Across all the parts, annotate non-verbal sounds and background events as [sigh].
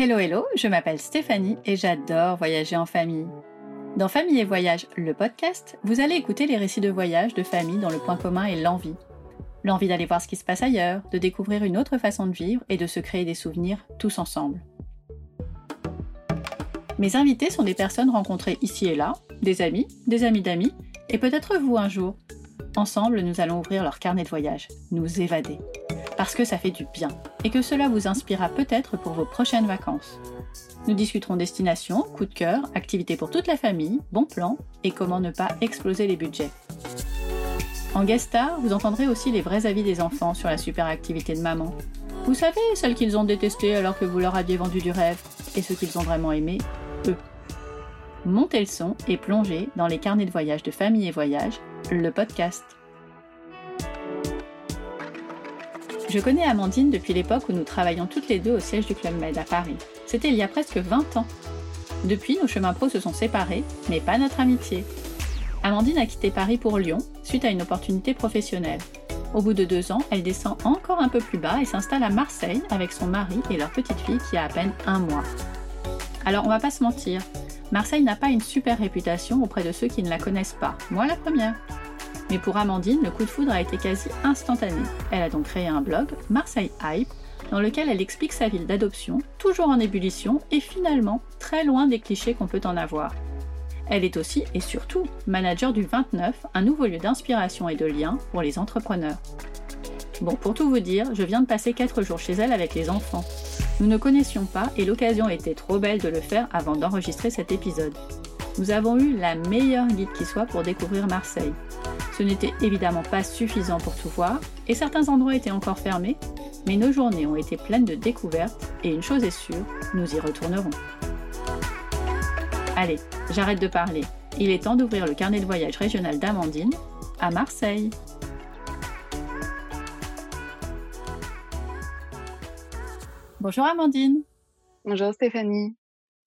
Hello hello, je m'appelle Stéphanie et j'adore voyager en famille. Dans Famille et Voyage, le podcast, vous allez écouter les récits de voyage de famille dont le point commun est l'envie. L'envie d'aller voir ce qui se passe ailleurs, de découvrir une autre façon de vivre et de se créer des souvenirs tous ensemble. Mes invités sont des personnes rencontrées ici et là, des amis, des amis d'amis, et peut-être vous un jour. Ensemble, nous allons ouvrir leur carnet de voyage, nous évader. Parce que ça fait du bien, et que cela vous inspirera peut-être pour vos prochaines vacances. Nous discuterons destination, coup de cœur, activités pour toute la famille, bons plans, et comment ne pas exploser les budgets. En guest star, vous entendrez aussi les vrais avis des enfants sur la super activité de maman. Vous savez, celles qu'ils ont détestées alors que vous leur aviez vendu du rêve, et ceux qu'ils ont vraiment aimé, eux. Montez le son et plongez dans les carnets de voyage de famille et voyage, le podcast. Je connais Amandine depuis l'époque où nous travaillions toutes les deux au siège du Club Med à Paris. C'était il y a presque 20 ans. Depuis, nos chemins pros se sont séparés, mais pas notre amitié. Amandine a quitté Paris pour Lyon suite à une opportunité professionnelle. Au bout de deux ans, elle descend encore un peu plus bas et s'installe à Marseille avec son mari et leur petite fille qui a à peine un mois. Alors on va pas se mentir, Marseille n'a pas une super réputation auprès de ceux qui ne la connaissent pas, moi la première. Mais pour Amandine, le coup de foudre a été quasi instantané. Elle a donc créé un blog, Marseille Hype, dans lequel elle explique sa ville d'adoption, toujours en ébullition et finalement très loin des clichés qu'on peut en avoir. Elle est aussi et surtout manager du 29, un nouveau lieu d'inspiration et de lien pour les entrepreneurs. Bon, pour tout vous dire, je viens de passer 4 jours chez elle avec les enfants. Nous ne connaissions pas et l'occasion était trop belle de le faire avant d'enregistrer cet épisode. Nous avons eu la meilleure guide qui soit pour découvrir Marseille. Ce n'était évidemment pas suffisant pour tout voir et certains endroits étaient encore fermés, mais nos journées ont été pleines de découvertes et une chose est sûre, nous y retournerons. Allez, j'arrête de parler. Il est temps d'ouvrir le carnet de voyage régional d'Amandine à Marseille. Bonjour Amandine. Bonjour Stéphanie.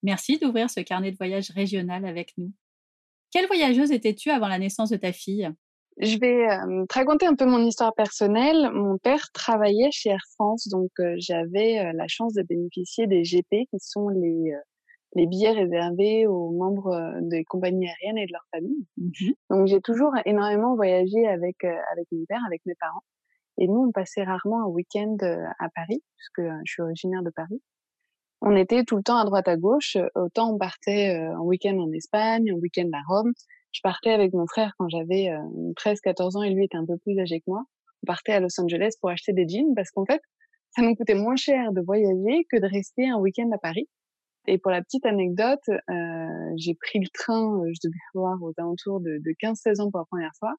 Merci d'ouvrir ce carnet de voyage régional avec nous. Quelle voyageuse étais-tu avant la naissance de ta fille? Je vais euh, te raconter un peu mon histoire personnelle. Mon père travaillait chez Air France, donc euh, j'avais euh, la chance de bénéficier des GP, qui sont les, les billets réservés aux membres des compagnies aériennes et de leur famille. Mmh donc j'ai toujours énormément voyagé avec avec mon père, avec mes parents. Et nous, on passait rarement un week-end à Paris, puisque je suis originaire de Paris on était tout le temps à droite à gauche. Autant on partait euh, en week-end en Espagne, en week-end à Rome. Je partais avec mon frère quand j'avais 13-14 euh, ans et lui était un peu plus âgé que moi. On partait à Los Angeles pour acheter des jeans parce qu'en fait, ça nous coûtait moins cher de voyager que de rester un week-end à Paris. Et pour la petite anecdote, euh, j'ai pris le train, je devais avoir aux alentours de, de 15-16 ans pour la première fois.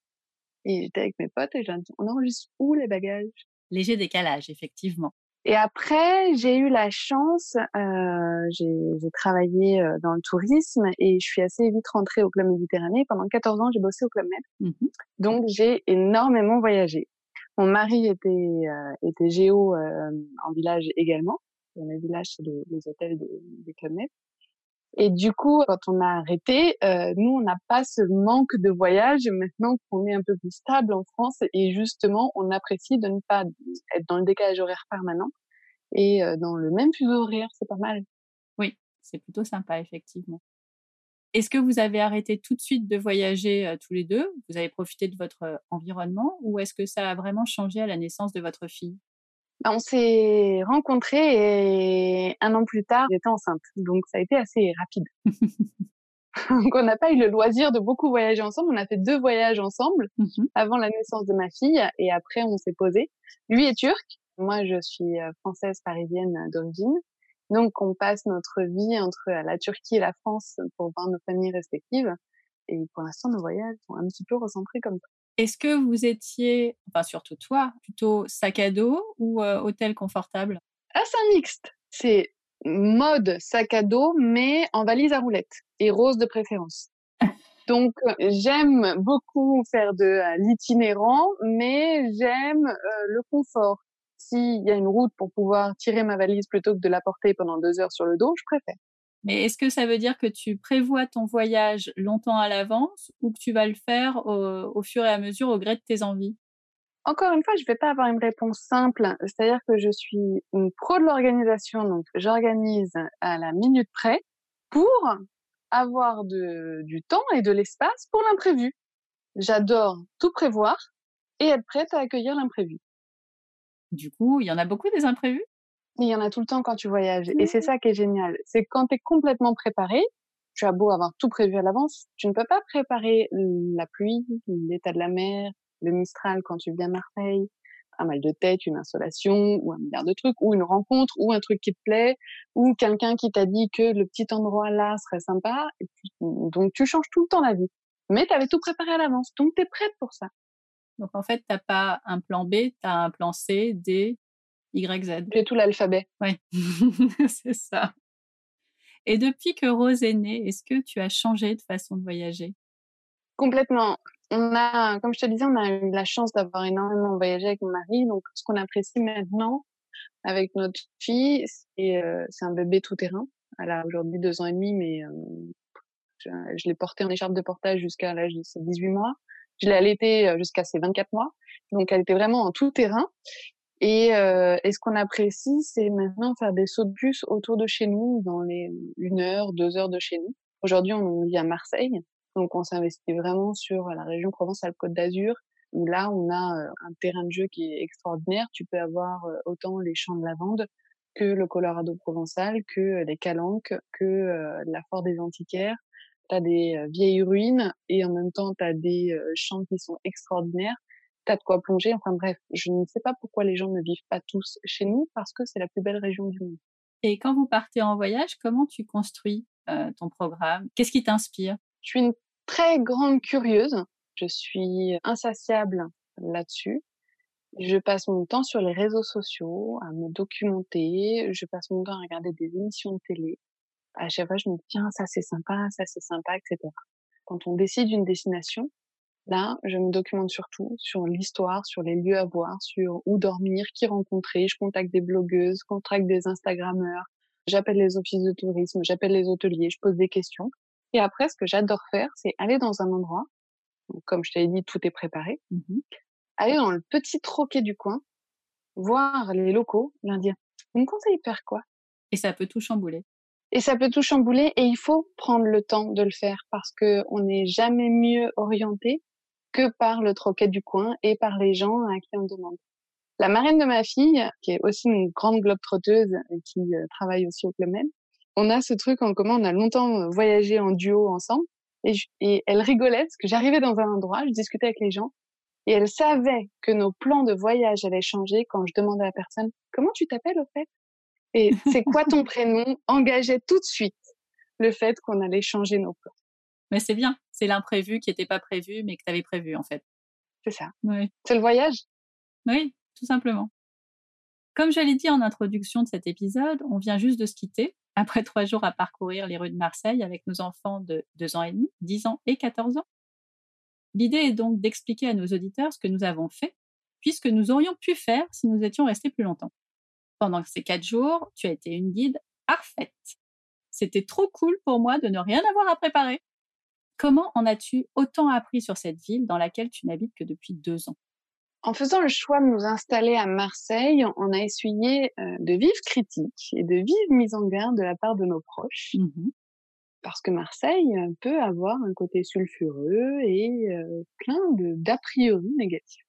Et j'étais avec mes potes et j'ai dit, on enregistre où les bagages? Léger décalage, effectivement. Et après, j'ai eu la chance, euh, j'ai travaillé euh, dans le tourisme et je suis assez vite rentrée au Club Méditerranée. Pendant 14 ans, j'ai bossé au Club Med. Mmh Donc, j'ai énormément voyagé. Mon mari était, euh, était géo euh, en village également. Dans les villages, c'est les, les, hôtels des, des Club Med. Et du coup, quand on a arrêté, euh, nous, on n'a pas ce manque de voyage maintenant qu'on est un peu plus stable en France. Et justement, on apprécie de ne pas être dans le décalage horaire permanent et euh, dans le même fuseau horaire. C'est pas mal. Oui, c'est plutôt sympa, effectivement. Est-ce que vous avez arrêté tout de suite de voyager euh, tous les deux? Vous avez profité de votre environnement? Ou est-ce que ça a vraiment changé à la naissance de votre fille? On s'est rencontrés et un an plus tard, j'étais enceinte. Donc ça a été assez rapide. [laughs] Donc on n'a pas eu le loisir de beaucoup voyager ensemble. On a fait deux voyages ensemble mmh avant la naissance de ma fille et après on s'est posé. Lui est turc, moi je suis euh, française parisienne d'origine. Donc on passe notre vie entre la Turquie et la France pour voir nos familles respectives. Et pour l'instant nos voyages sont un petit peu recentrés comme ça. Est-ce que vous étiez, enfin surtout toi, plutôt sac à dos ou hôtel confortable? Ah, c'est un mixte. C'est mode sac à dos, mais en valise à roulettes et rose de préférence. Donc j'aime beaucoup faire de l'itinérant, mais j'aime le confort. S'il y a une route pour pouvoir tirer ma valise plutôt que de la porter pendant deux heures sur le dos, je préfère. Mais est-ce que ça veut dire que tu prévois ton voyage longtemps à l'avance ou que tu vas le faire au, fur et à mesure au gré de tes envies? Encore une fois, je vais pas avoir une réponse simple. C'est-à-dire que je suis une pro de l'organisation, donc j'organise à la minute près pour avoir de, du temps et de l'espace pour l'imprévu. J'adore tout prévoir et être prête à accueillir l'imprévu. Du coup, il y en a beaucoup des imprévus? Il y en a tout le temps quand tu voyages. Et c'est ça qui est génial. C'est quand tu es complètement préparé, tu as beau avoir tout prévu à l'avance, tu ne peux pas préparer la pluie, l'état de la mer, le Mistral quand tu viens à Marseille, un mal de tête, une insolation, ou un milliard de trucs, ou une rencontre, ou un truc qui te plaît, ou quelqu'un qui t'a dit que le petit endroit là serait sympa. donc tu changes tout le temps la vie. Mais tu avais tout préparé à l'avance, donc tu es prête pour ça. Donc en fait, t'as pas un plan B, tu as un plan C, D, Y, Z. J'ai tout l'alphabet. Oui, [laughs] c'est ça. Et depuis que Rose est née, est-ce que tu as changé de façon de voyager? Complètement on a, comme je te disais, on a eu la chance d'avoir énormément voyagé avec mon mari. Donc, ce qu'on apprécie maintenant avec notre fille, c'est euh, un bébé tout terrain. Elle a aujourd'hui deux ans et demi, mais euh, je, l'ai portée en écharpe de portage jusqu'à l'âge de ses 18 mois. Je l'ai allaitée euh, jusqu'à ses 24 mois. Donc, elle était vraiment en tout Et, et ce qu'on apprécie, c'est maintenant faire des sauts de bus autour de chez nous, dans les une heure, deux heures de chez nous. Aujourd'hui, on vit à Marseille. Donc on s'investit vraiment sur la région Provence-Alpes-Côte d'Azur, où là on a euh, un terrain de jeu qui est extraordinaire. Tu peux avoir euh, autant les champs de lavande que le Colorado provençal, que euh, les calanques, que la Fort des Antiquaires. Tu as des vieilles ruines et en même temps tu as des champs qui sont extraordinaires. Tu as de quoi plonger. Enfin bref, je ne sais pas pourquoi les gens ne vivent pas tous chez nous parce que c'est la plus belle région du monde. Et quand vous partez en voyage, comment tu construis ton programme? Qu'est-ce qui t'inspire? Je suis une très grande curieuse. Je suis insatiable là-dessus. Je passe mon temps sur les réseaux sociaux, à me documenter. Je passe mon temps à regarder des émissions de télé. À chaque fois, je me dis, tiens, ça c'est sympa, ça c'est sympa, etc. Quand on décide d'une destination, là, je me documente surtout sur l'histoire, sur les lieux à voir, sur où dormir, qui rencontrer. Je contacte des blogueuses, contacte des Instagrammeurs. J'appelle les offices de tourisme, j'appelle les hôteliers, je pose des questions. Et après, ce que j'adore faire, c'est aller dans un endroit, comme je t'avais dit, tout est préparé, mmh aller dans le petit troquet du coin, voir les locaux, leur dire, vous me conseillez faire quoi? Et ça peut tout chambouler. Et ça peut tout chambouler et il faut prendre le temps de le faire parce que on n'est jamais mieux orienté que par le troquet du coin et par les gens à qui on demande. La marraine de ma fille, qui est aussi une grande globe trotteuse et qui euh, travaille aussi au Club Med, on a ce truc en commun. On a longtemps euh, voyagé en duo ensemble. Et, et elle rigolait parce que j'arrivais dans un endroit, je discutais avec les gens. Et elle savait que nos plans de voyage allaient changer quand je demandais à la personne comment tu t'appelles au fait? Et c'est quoi ton [laughs] prénom? Engageait tout de suite le fait qu'on allait changer nos plans. Mais c'est bien, c'est l'imprévu qui n'était pas prévu mais que tu avais prévu en fait. C'est ça. Oui. C'est le voyage? Oui, tout simplement. Comme je l'ai dit en introduction de cet épisode, on vient juste de se quitter [laughs] après trois jours à parcourir les rues de Marseille avec nos enfants de deux ans et demi, 10 ans et 14 ans. L'idée est donc d'expliquer à nos auditeurs ce que nous avons fait, puisque nous aurions pu faire si nous étions restés plus longtemps. Pendant ces quatre jours, tu as été une guide parfaite. C'était trop cool pour moi de ne rien avoir à préparer. Comment en as-tu autant appris sur cette ville dans laquelle tu n'habites que depuis deux ans? En faisant le choix de nous installer à Marseille, on a essuyé euh, de vives critiques et de vives mises en garde de la part de nos proches. Mmh Parce que Marseille euh, peut avoir un côté sulfureux et euh, plein d'a priori négatifs.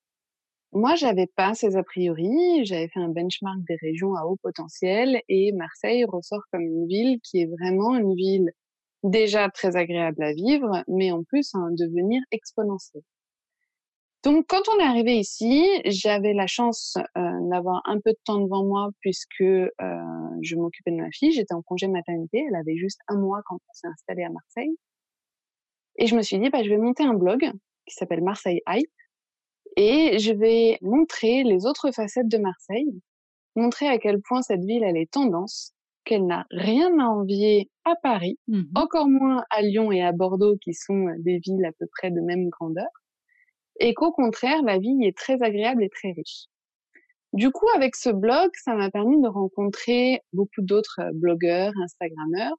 Moi, j'avais pas ces a priori. J'avais fait un benchmark des régions à haut potentiel et Marseille ressort comme une ville qui est vraiment une ville déjà très agréable à vivre, mais en plus un devenir exponentiel. Donc, quand on est arrivé ici, j'avais la chance euh, d'avoir un peu de temps devant moi puisque euh, je m'occupais de ma fille. J'étais en congé maternité. Elle avait juste un mois quand on s'est installé à Marseille. Et je me suis dit, bah, je vais monter un blog qui s'appelle Marseille Hype et je vais montrer les autres facettes de Marseille, montrer à quel point cette ville elle est tendance, qu'elle n'a rien à envier à Paris, mmh encore moins à Lyon et à Bordeaux qui sont des villes à peu près de même grandeur et qu'au contraire, la vie est très agréable et très riche. Du coup, avec ce blog, ça m'a permis de rencontrer beaucoup d'autres blogueurs, Instagrammeurs,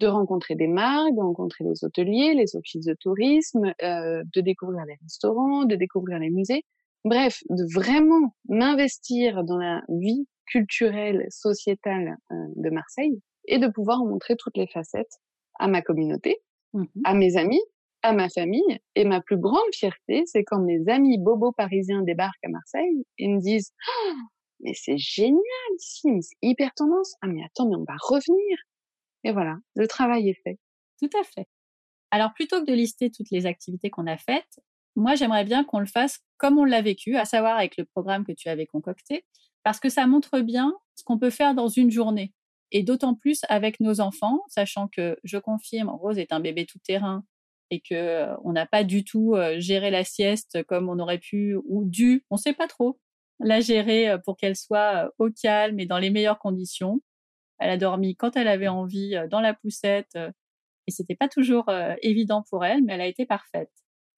de rencontrer des marques, de rencontrer les hôteliers, les offices de tourisme, euh, de découvrir les restaurants, de découvrir les musées, Bref, de vraiment m'investir dans la vie culturelle, sociétale euh, de Marseille et de pouvoir montrer toutes les facettes à ma communauté, mmh à mes amis, à ma famille. Et ma plus grande fierté, c'est quand mes amis bobos parisiens débarquent à Marseille et me disent «Ah, mais c'est génial ici, c'est hyper tendance. Ah mais attends, mais on va revenir. Et voilà, le travail est fait. Tout à fait. Alors plutôt que de lister toutes les activités qu'on a faites, moi j'aimerais bien qu'on le fasse comme on l'a vécu, à savoir avec le programme que tu avais concocté, parce que ça montre bien ce qu'on peut faire dans une journée. Et d'autant plus avec nos enfants, sachant que je confirme, Rose est un bébé tout terrain et que euh, on n'a pas du tout euh, géré la sieste comme on aurait pu ou dû, on sait pas trop, la gérer euh, pour qu'elle soit au calme et dans les meilleures conditions. Elle a dormi quand elle avait envie, dans la poussette, et c'était pas toujours évident pour elle, mais elle a été parfaite.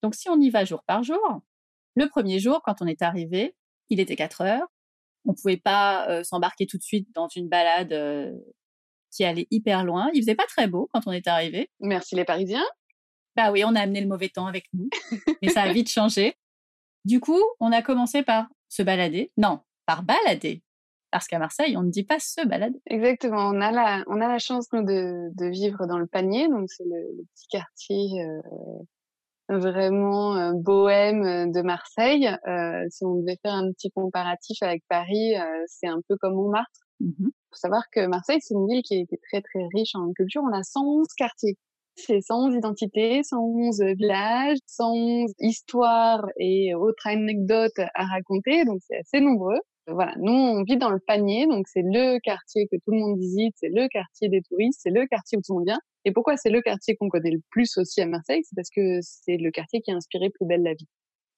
Donc si on y va jour par jour, le premier jour, quand on est arrivé, il était 4 heures. On pouvait pas s'embarquer tout de suite dans une balade qui allait hyper loin. Il faisait pas très beau quand on est arrivé. Merci les Parisiens. Bah oui, on a amené le mauvais temps avec nous, mais ça a vite changé. Du coup, on a commencé par se balader. Non, par balader. Parce qu'à Marseille, on ne dit pas se balader. Exactement. On a la, on a la chance, nous, de, de vivre dans le panier. Donc, c'est le, petit quartier euh, vraiment euh, bohème euh, de Marseille. Euh, si on devait faire un petit comparatif avec Paris, c'est un peu comme Montmartre. Il mmh faut savoir que Marseille, c'est une ville qui est très très riche en culture. On a 111 quartiers. C'est 111 identités, 111 villages, 111 histoires et autres anecdotes à raconter. Donc c'est assez nombreux. Voilà, nous on vit dans le panier, donc c'est le quartier que tout le monde visite, c'est le quartier des touristes, c'est le quartier où tout le monde vient. Et pourquoi c'est le quartier qu'on connaît le plus aussi à Marseille? C'est parce que c'est le quartier qui a inspiré Plus belle la vie.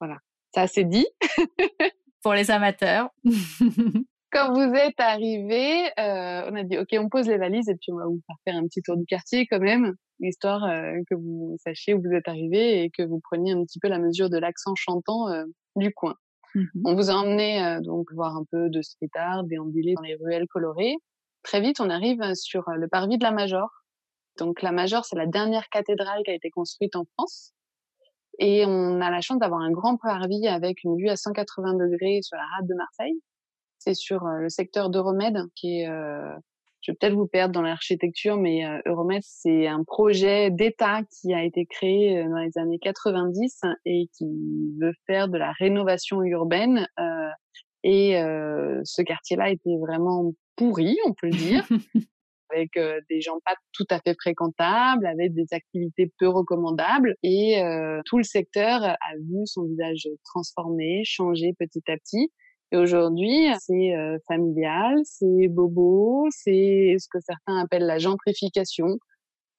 Voilà. Ça, c'est dit. [laughs] Pour les amateurs. [laughs] Quand vous êtes arrivé, euh, on a dit OK, on pose les valises et puis on va vous faire un petit tour du quartier quand même, histoire euh, que vous sachiez où vous êtes arrivé et que vous preniez un petit peu la mesure de l'accent chantant euh, du coin. Mmh on vous a emmené donc voir un peu de street art, déambuler dans les ruelles colorées. Très vite, on arrive sur le parvis de la Major, donc la Majeure, c'est la dernière cathédrale qui a été construite en France. Et on a la chance d'avoir un grand parvis avec une vue à 180 degrés sur la rade de Marseille. C'est sur le secteur d'Euromède, qui est, euh, je vais peut-être vous perdre dans l'architecture, mais euh, Euromède, c'est un projet d'État qui a été créé dans les années 90 et qui veut faire de la rénovation urbaine. et ce quartier-là était vraiment pourri, on peut le dire. [laughs] avec euh, des gens pas tout à fait fréquentables, avec des activités peu recommandables. Et euh, tout le secteur a vu son visage transformé, changer petit à petit. Et aujourd'hui, c'est euh, familial, c'est bobo, c'est ce que certains appellent la gentrification.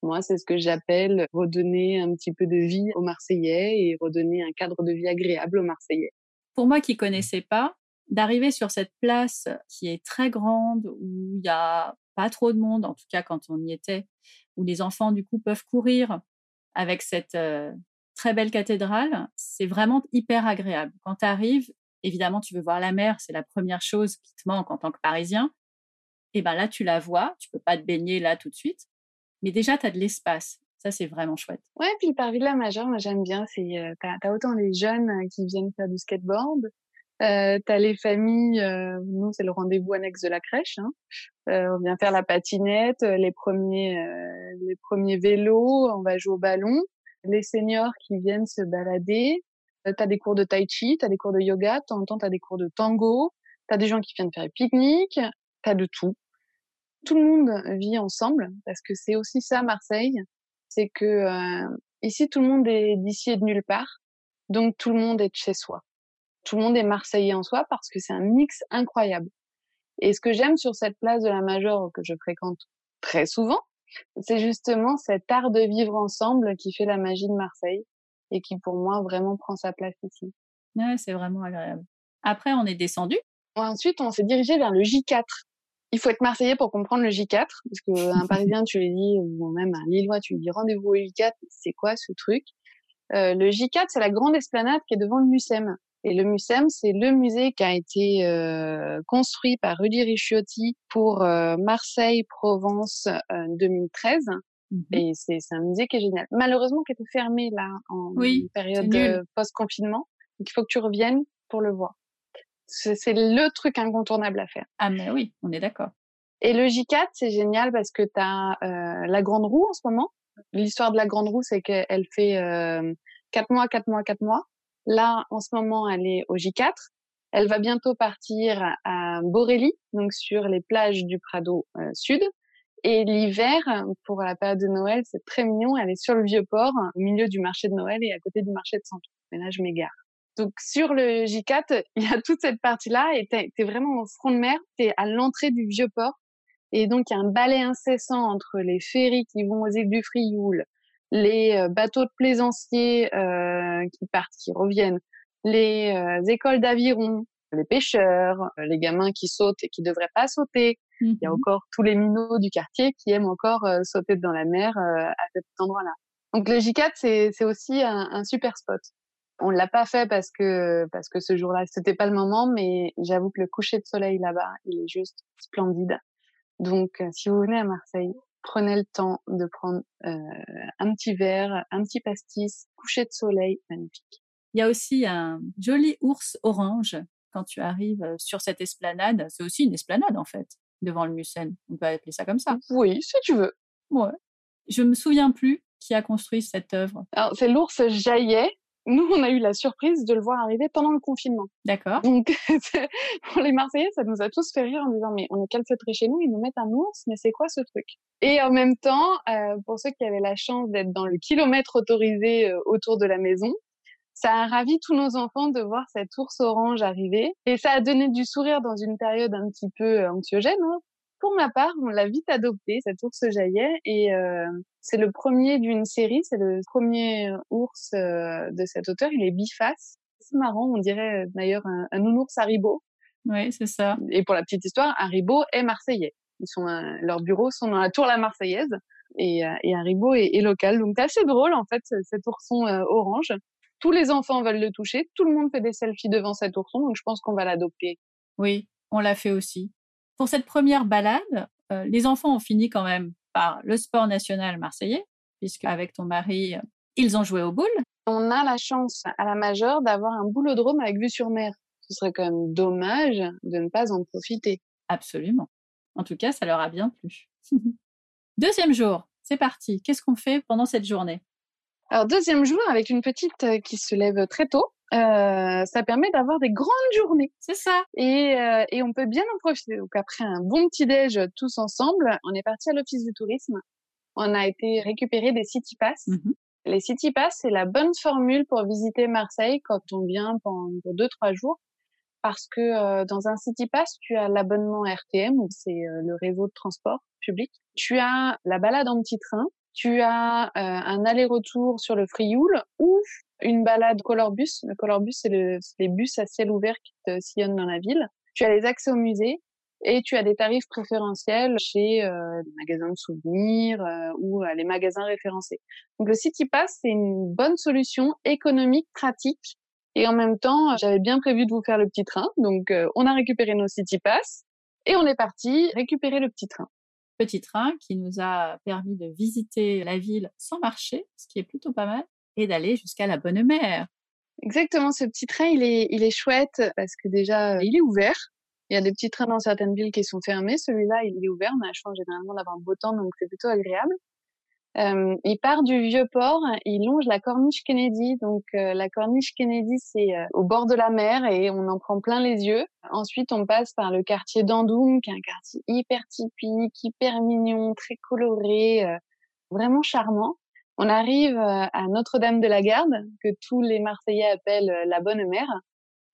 Moi, c'est ce que j'appelle redonner un petit peu de vie aux Marseillais et redonner un cadre de vie agréable aux Marseillais. Pour moi qui connaissais pas, d'arriver sur cette place qui est très grande, où il y a pas trop de monde, en tout cas quand on y était, où les enfants du coup peuvent courir avec cette euh, très belle cathédrale, c'est vraiment hyper agréable. Quand tu arrives, évidemment, tu veux voir la mer, c'est la première chose qui te manque en tant que Parisien. Et ben là, tu la vois, tu peux pas te baigner là tout de suite, mais déjà, tu as de l'espace. Ça, c'est vraiment chouette. Ouais, puis le parvis de la Majeure, moi j'aime bien. C'est, euh, t'as, as autant les jeunes euh, qui viennent faire du skateboard, euh, t'as les familles, euh, nous c'est le rendez-vous annexe de la crèche. Hein. On vient faire la patinette, les premiers, les premiers vélos, on va jouer au ballon. Les seniors qui viennent se balader. T'as des cours de tai chi, t'as des cours de yoga, de temps en temps t'as des cours de tango. T'as des gens qui viennent faire des pique-niques. T'as de tout. Tout le monde vit ensemble parce que c'est aussi ça Marseille, c'est que ici tout le monde est d'ici et de nulle part, donc tout le monde est de chez soi tout le monde est marseillais en soi parce que c'est un mix incroyable. Et ce que j'aime sur cette place de la Major que je fréquente très souvent, c'est justement cet art de vivre ensemble qui fait la magie de Marseille et qui pour moi vraiment prend sa place ici. Ouais, c'est vraiment agréable. Après, on est descendu. Ensuite, on s'est dirigé vers le J4. Il faut être marseillais pour comprendre le J4, parce qu'un [laughs] Parisien, tu lui dis, ou même un Lillois, tu lui dis rendez-vous au J4, c'est quoi ce truc? Euh, Le J4, c'est la grande esplanade qui est devant le MUSEM. Et le MUSEM, c'est le musée qui a été euh, construit par Rudy Ricciotti pour euh, Marseille-Provence euh, 2013 et mmh c'est, un musée qui est génial. Malheureusement, qui était fermé là en oui, période euh, post-confinement. Il faut que tu reviennes pour le voir. C'est, le truc incontournable à faire. Ah mais oui, on est d'accord. Et le J4, c'est génial parce que tu as euh, la grande roue en ce moment. L'histoire de la grande roue, c'est qu'elle fait euh, 4 mois, 4 mois, 4 mois. Là, en ce moment, elle est au J4. Elle va bientôt partir à Borelli, donc sur les plages du Prado euh, Sud. Et l'hiver, pour la période de Noël, c'est très mignon. Elle est sur le vieux port, au milieu du marché de Noël et à côté du marché de Santon. Mais là, je m'égare. Donc sur le J4, [laughs] il y a toute cette partie-là et t'es es vraiment au front de mer, t'es à l'entrée du vieux port et donc il y a un balai incessant entre les ferries qui vont aux îles du Frioul, les euh, bateaux de plaisanciers euh, qui partent, qui reviennent, les euh, écoles d'aviron, les pêcheurs, les gamins qui sautent et qui devraient pas sauter. Il y a mmh encore tous les minots du quartier qui aiment encore sauter dans la mer à cet endroit-là. Donc le J4 c'est aussi un, un super spot. On l'a pas fait parce que parce que ce jour-là c'était pas le moment, mais j'avoue que le coucher de soleil là-bas, il est juste splendide. Donc si vous venez à Marseille, prenez le temps de prendre euh, un petit verre, un petit pastis, coucher de soleil, magnifique. Il y a aussi un joli ours orange quand tu arrives sur cette esplanade. C'est aussi une esplanade en fait devant le Musen. On peut appeler ça comme ça. Oui, si tu veux. Ouais. Je me souviens plus qui a construit cette œuvre. Alors c'est l'ours Jaillet nous, on a eu la surprise de le voir arriver pendant le confinement. D'accord. Donc, [laughs] pour les Marseillais, ça nous a tous fait rire en disant, mais on est calfeutrés chez nous, ils nous mettent un ours, mais c'est quoi ce truc? Et en même temps, euh, pour ceux qui avaient la chance d'être dans le kilomètre autorisé euh, autour de la maison, ça a ravi tous nos enfants de voir cet ours orange arriver et ça a donné du sourire dans une période un petit peu euh, anxiogène. Hein. Pour ma part, on l'a vite adopté, cet ours jaillet, et euh, c'est le premier d'une série, c'est le premier ours euh, de cet auteur, il est biface. C'est marrant, on dirait d'ailleurs un, un nounours Haribo. Oui, c'est ça. Et pour la petite histoire, Haribo est marseillais. Ils sont, leurs bureaux sont dans la tour La Marseillaise et, euh, et Haribo est, est, local. Donc c'est assez drôle en fait cet ourson orange. Tous les enfants veulent le toucher, tout le monde fait des selfies devant cet ourson, donc je pense qu'on va l'adopter. Oui, on l'a fait aussi. Pour cette première balade, euh, les enfants ont fini quand même par le sport national marseillais, puisque avec ton mari, euh, ils ont joué au boule. On a la chance à la majeure d'avoir un boulodrome avec vue sur mer. Ce serait quand même dommage de ne pas en profiter. Absolument. En tout cas, ça leur a bien plu. [laughs] Deuxième jour, c'est parti. Qu'est-ce qu'on fait pendant cette journée? Alors, deuxième jour, avec une petite euh, qui se lève très tôt, euh, ça permet d'avoir des grandes journées. C'est ça. Et, euh, et on peut bien en profiter. Donc après un bon petit déj tous ensemble, on est parti à l'office du tourisme. On a été récupérer des city pass. Mmh Les city pass, c'est la bonne formule pour visiter Marseille quand on vient pendant deux trois jours. Parce que euh, dans un city pass, tu as l'abonnement RTM, c'est euh, le réseau de transport public. Tu as la balade en petit train. Tu as euh, un aller-retour sur le Frioul ou une balade colorbus? Le colorbus, c'est le, les bus à ciel ouvert qui te sillonnent dans la ville. Tu as les accès au musée et tu as des tarifs préférentiels chez euh, les magasins de souvenirs euh, ou euh, les magasins référencés. Donc le City Pass, c'est une bonne solution économique, pratique. Et en même temps, j'avais bien prévu de vous faire le petit train. Donc euh, on a récupéré nos City Pass et on est parti récupérer le petit train. Petit train qui nous a permis de visiter la ville sans marcher, ce qui est plutôt pas mal et d'aller jusqu'à la Bonne Mère. Exactement, ce petit train, il est, il est chouette parce que déjà, il est ouvert. Il y a des petits trains dans certaines villes qui sont fermés. Celui-là, il est ouvert. On a la chance généralement d'avoir un beau temps, donc c'est plutôt agréable. Euh, il part du vieux port, il longe la corniche Kennedy. Donc euh, la corniche Kennedy, c'est euh, au bord de la mer et on en prend plein les yeux. Ensuite, on passe par le quartier d'Andoum, qui est un quartier hyper typique, hyper mignon, très coloré, euh, vraiment charmant. On arrive à Notre-Dame de la Garde, que tous les Marseillais appellent la Bonne Mère.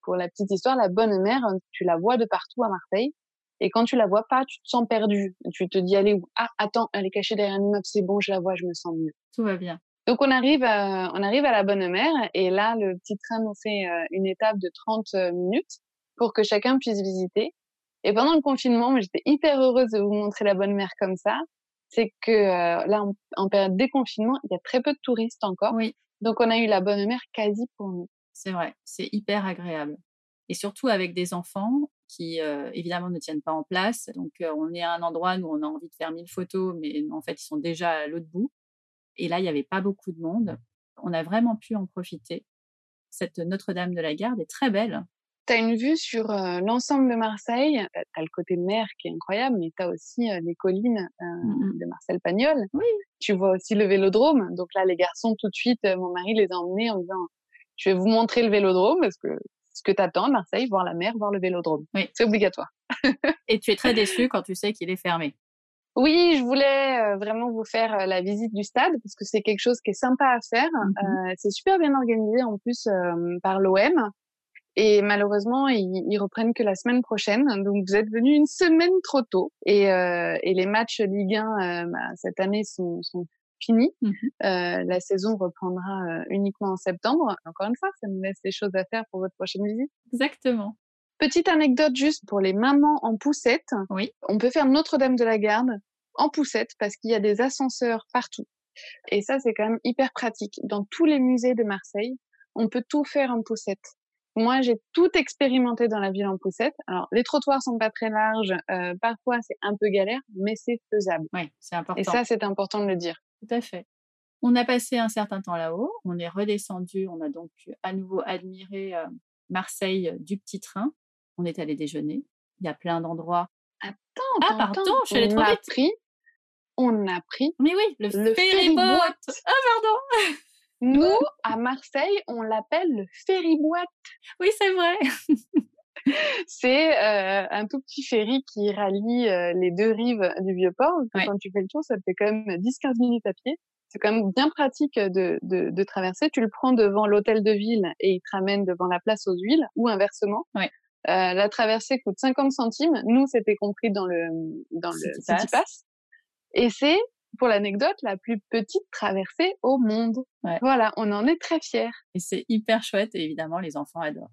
Pour la petite histoire, la Bonne Mère, tu la vois de partout à Marseille. Et quand tu la vois pas, tu te sens perdu. Tu te dis, allez Ah, attends, elle est cachée derrière un immeuble, c'est bon, je la vois, je me sens mieux. Tout va bien. Donc on arrive, à, on arrive à la Bonne Mère et là, le petit train nous fait euh, une étape de 30 minutes pour que chacun puisse visiter. Et pendant le confinement, j'étais hyper heureuse de vous montrer la Bonne Mère comme ça c'est que euh, là, en, période déconfinement, il y a très peu de touristes encore. Oui. Donc, on a eu la bonne mère quasi pour nous. C'est vrai, c'est hyper agréable. Et surtout avec des enfants qui, euh, évidemment, ne tiennent pas en place. Donc, euh, on est à un endroit où on a envie de faire mille photos, mais en fait, ils sont déjà à l'autre bout. Et là, il n'y avait pas beaucoup de monde. On a vraiment pu en profiter. Cette Notre-Dame de la Garde est très belle. Tu as une vue sur l'ensemble de Marseille. Tu as le côté mer qui est incroyable, mais tu as aussi les collines mmh de Marcel Pagnol. Oui. Tu vois aussi le vélodrome. Donc là, les garçons, tout de suite, mon mari les a emmenés en disant, je vais vous montrer le vélodrome parce que ce que t'attends, Marseille, voir la mer, voir le vélodrome. Oui. C'est obligatoire. [laughs] Et tu es très déçu quand tu sais qu'il est fermé. Oui, je voulais vraiment vous faire la visite du stade parce que c'est quelque chose qui est sympa à faire. Mmh c'est super bien organisé en plus par l'OM. Et malheureusement, ils, reprennent que la semaine prochaine. Donc, vous êtes venu une semaine trop tôt. Et, euh, et les matchs Ligue 1 euh, bah, cette année sont, sont finis. Mmh euh, la saison reprendra euh, uniquement en septembre. Encore une fois, ça nous laisse des choses à faire pour votre prochaine visite. Exactement. Petite anecdote juste pour les mamans en poussette. Oui. On peut faire Notre-Dame de la Garde en poussette parce qu'il y a des ascenseurs partout. Et ça, c'est quand même hyper pratique. Dans tous les musées de Marseille, on peut tout faire en poussette. Moi, j'ai tout expérimenté dans la ville en poussette. Alors, les trottoirs sont pas très larges, euh, parfois c'est un peu galère, mais c'est faisable. Oui, c'est important. Et ça, c'est important de le dire. Tout à fait. On a passé un certain temps là-haut, on est redescendu, on a donc à nouveau admiré euh, Marseille du petit train. On est allé déjeuner. Il y a plein d'endroits. Attends, ah pardon, je l'ai trop a Pris, on a pris. Mais oui, le, le ferry Ah pardon. Nous, [laughs] à Marseille, on l'appelle le ferry-boîte. Oui, c'est vrai. [laughs] [laughs] c'est euh, un tout petit ferry qui rallie euh, les deux rives du Vieux-Port. Quand tu fais le tour, ça te fait quand même 10-15 minutes à pied. C'est quand même bien pratique de, de, de, traverser. Tu le prends devant l'hôtel de ville et il te ramène devant la place aux huiles ou inversement. Ouais. Euh, la traversée coûte 50 centimes. Nous, c'était compris dans le dans le City Pass. Et c'est pour l'anecdote, la plus petite traversée au monde. Voilà, on en est très fiers. Et c'est hyper chouette et évidemment, les enfants adorent.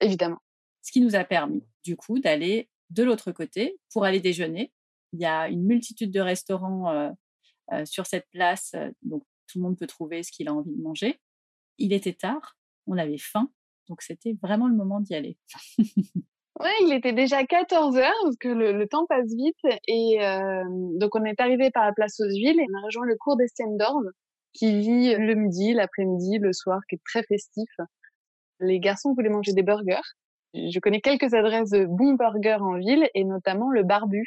Évidemment. Ce qui nous a permis, du coup, d'aller de l'autre côté pour aller déjeuner. Il y a une multitude de restaurants euh, euh, sur cette place, euh, donc tout le monde peut trouver ce qu'il a envie de manger. Il était tard, on avait faim, donc c'était vraiment le moment d'y aller. [laughs] Ouais, il était déjà 14 heures parce que le, temps passe vite et donc on est arrivé par la place aux Huiles et on a rejoint le cours d'Estienne d'Orbe qui vit le midi, l'après-midi, le soir, qui est très festif. Les garçons voulaient manger des burgers. Je connais quelques adresses de bons burgers en ville et notamment le Barbu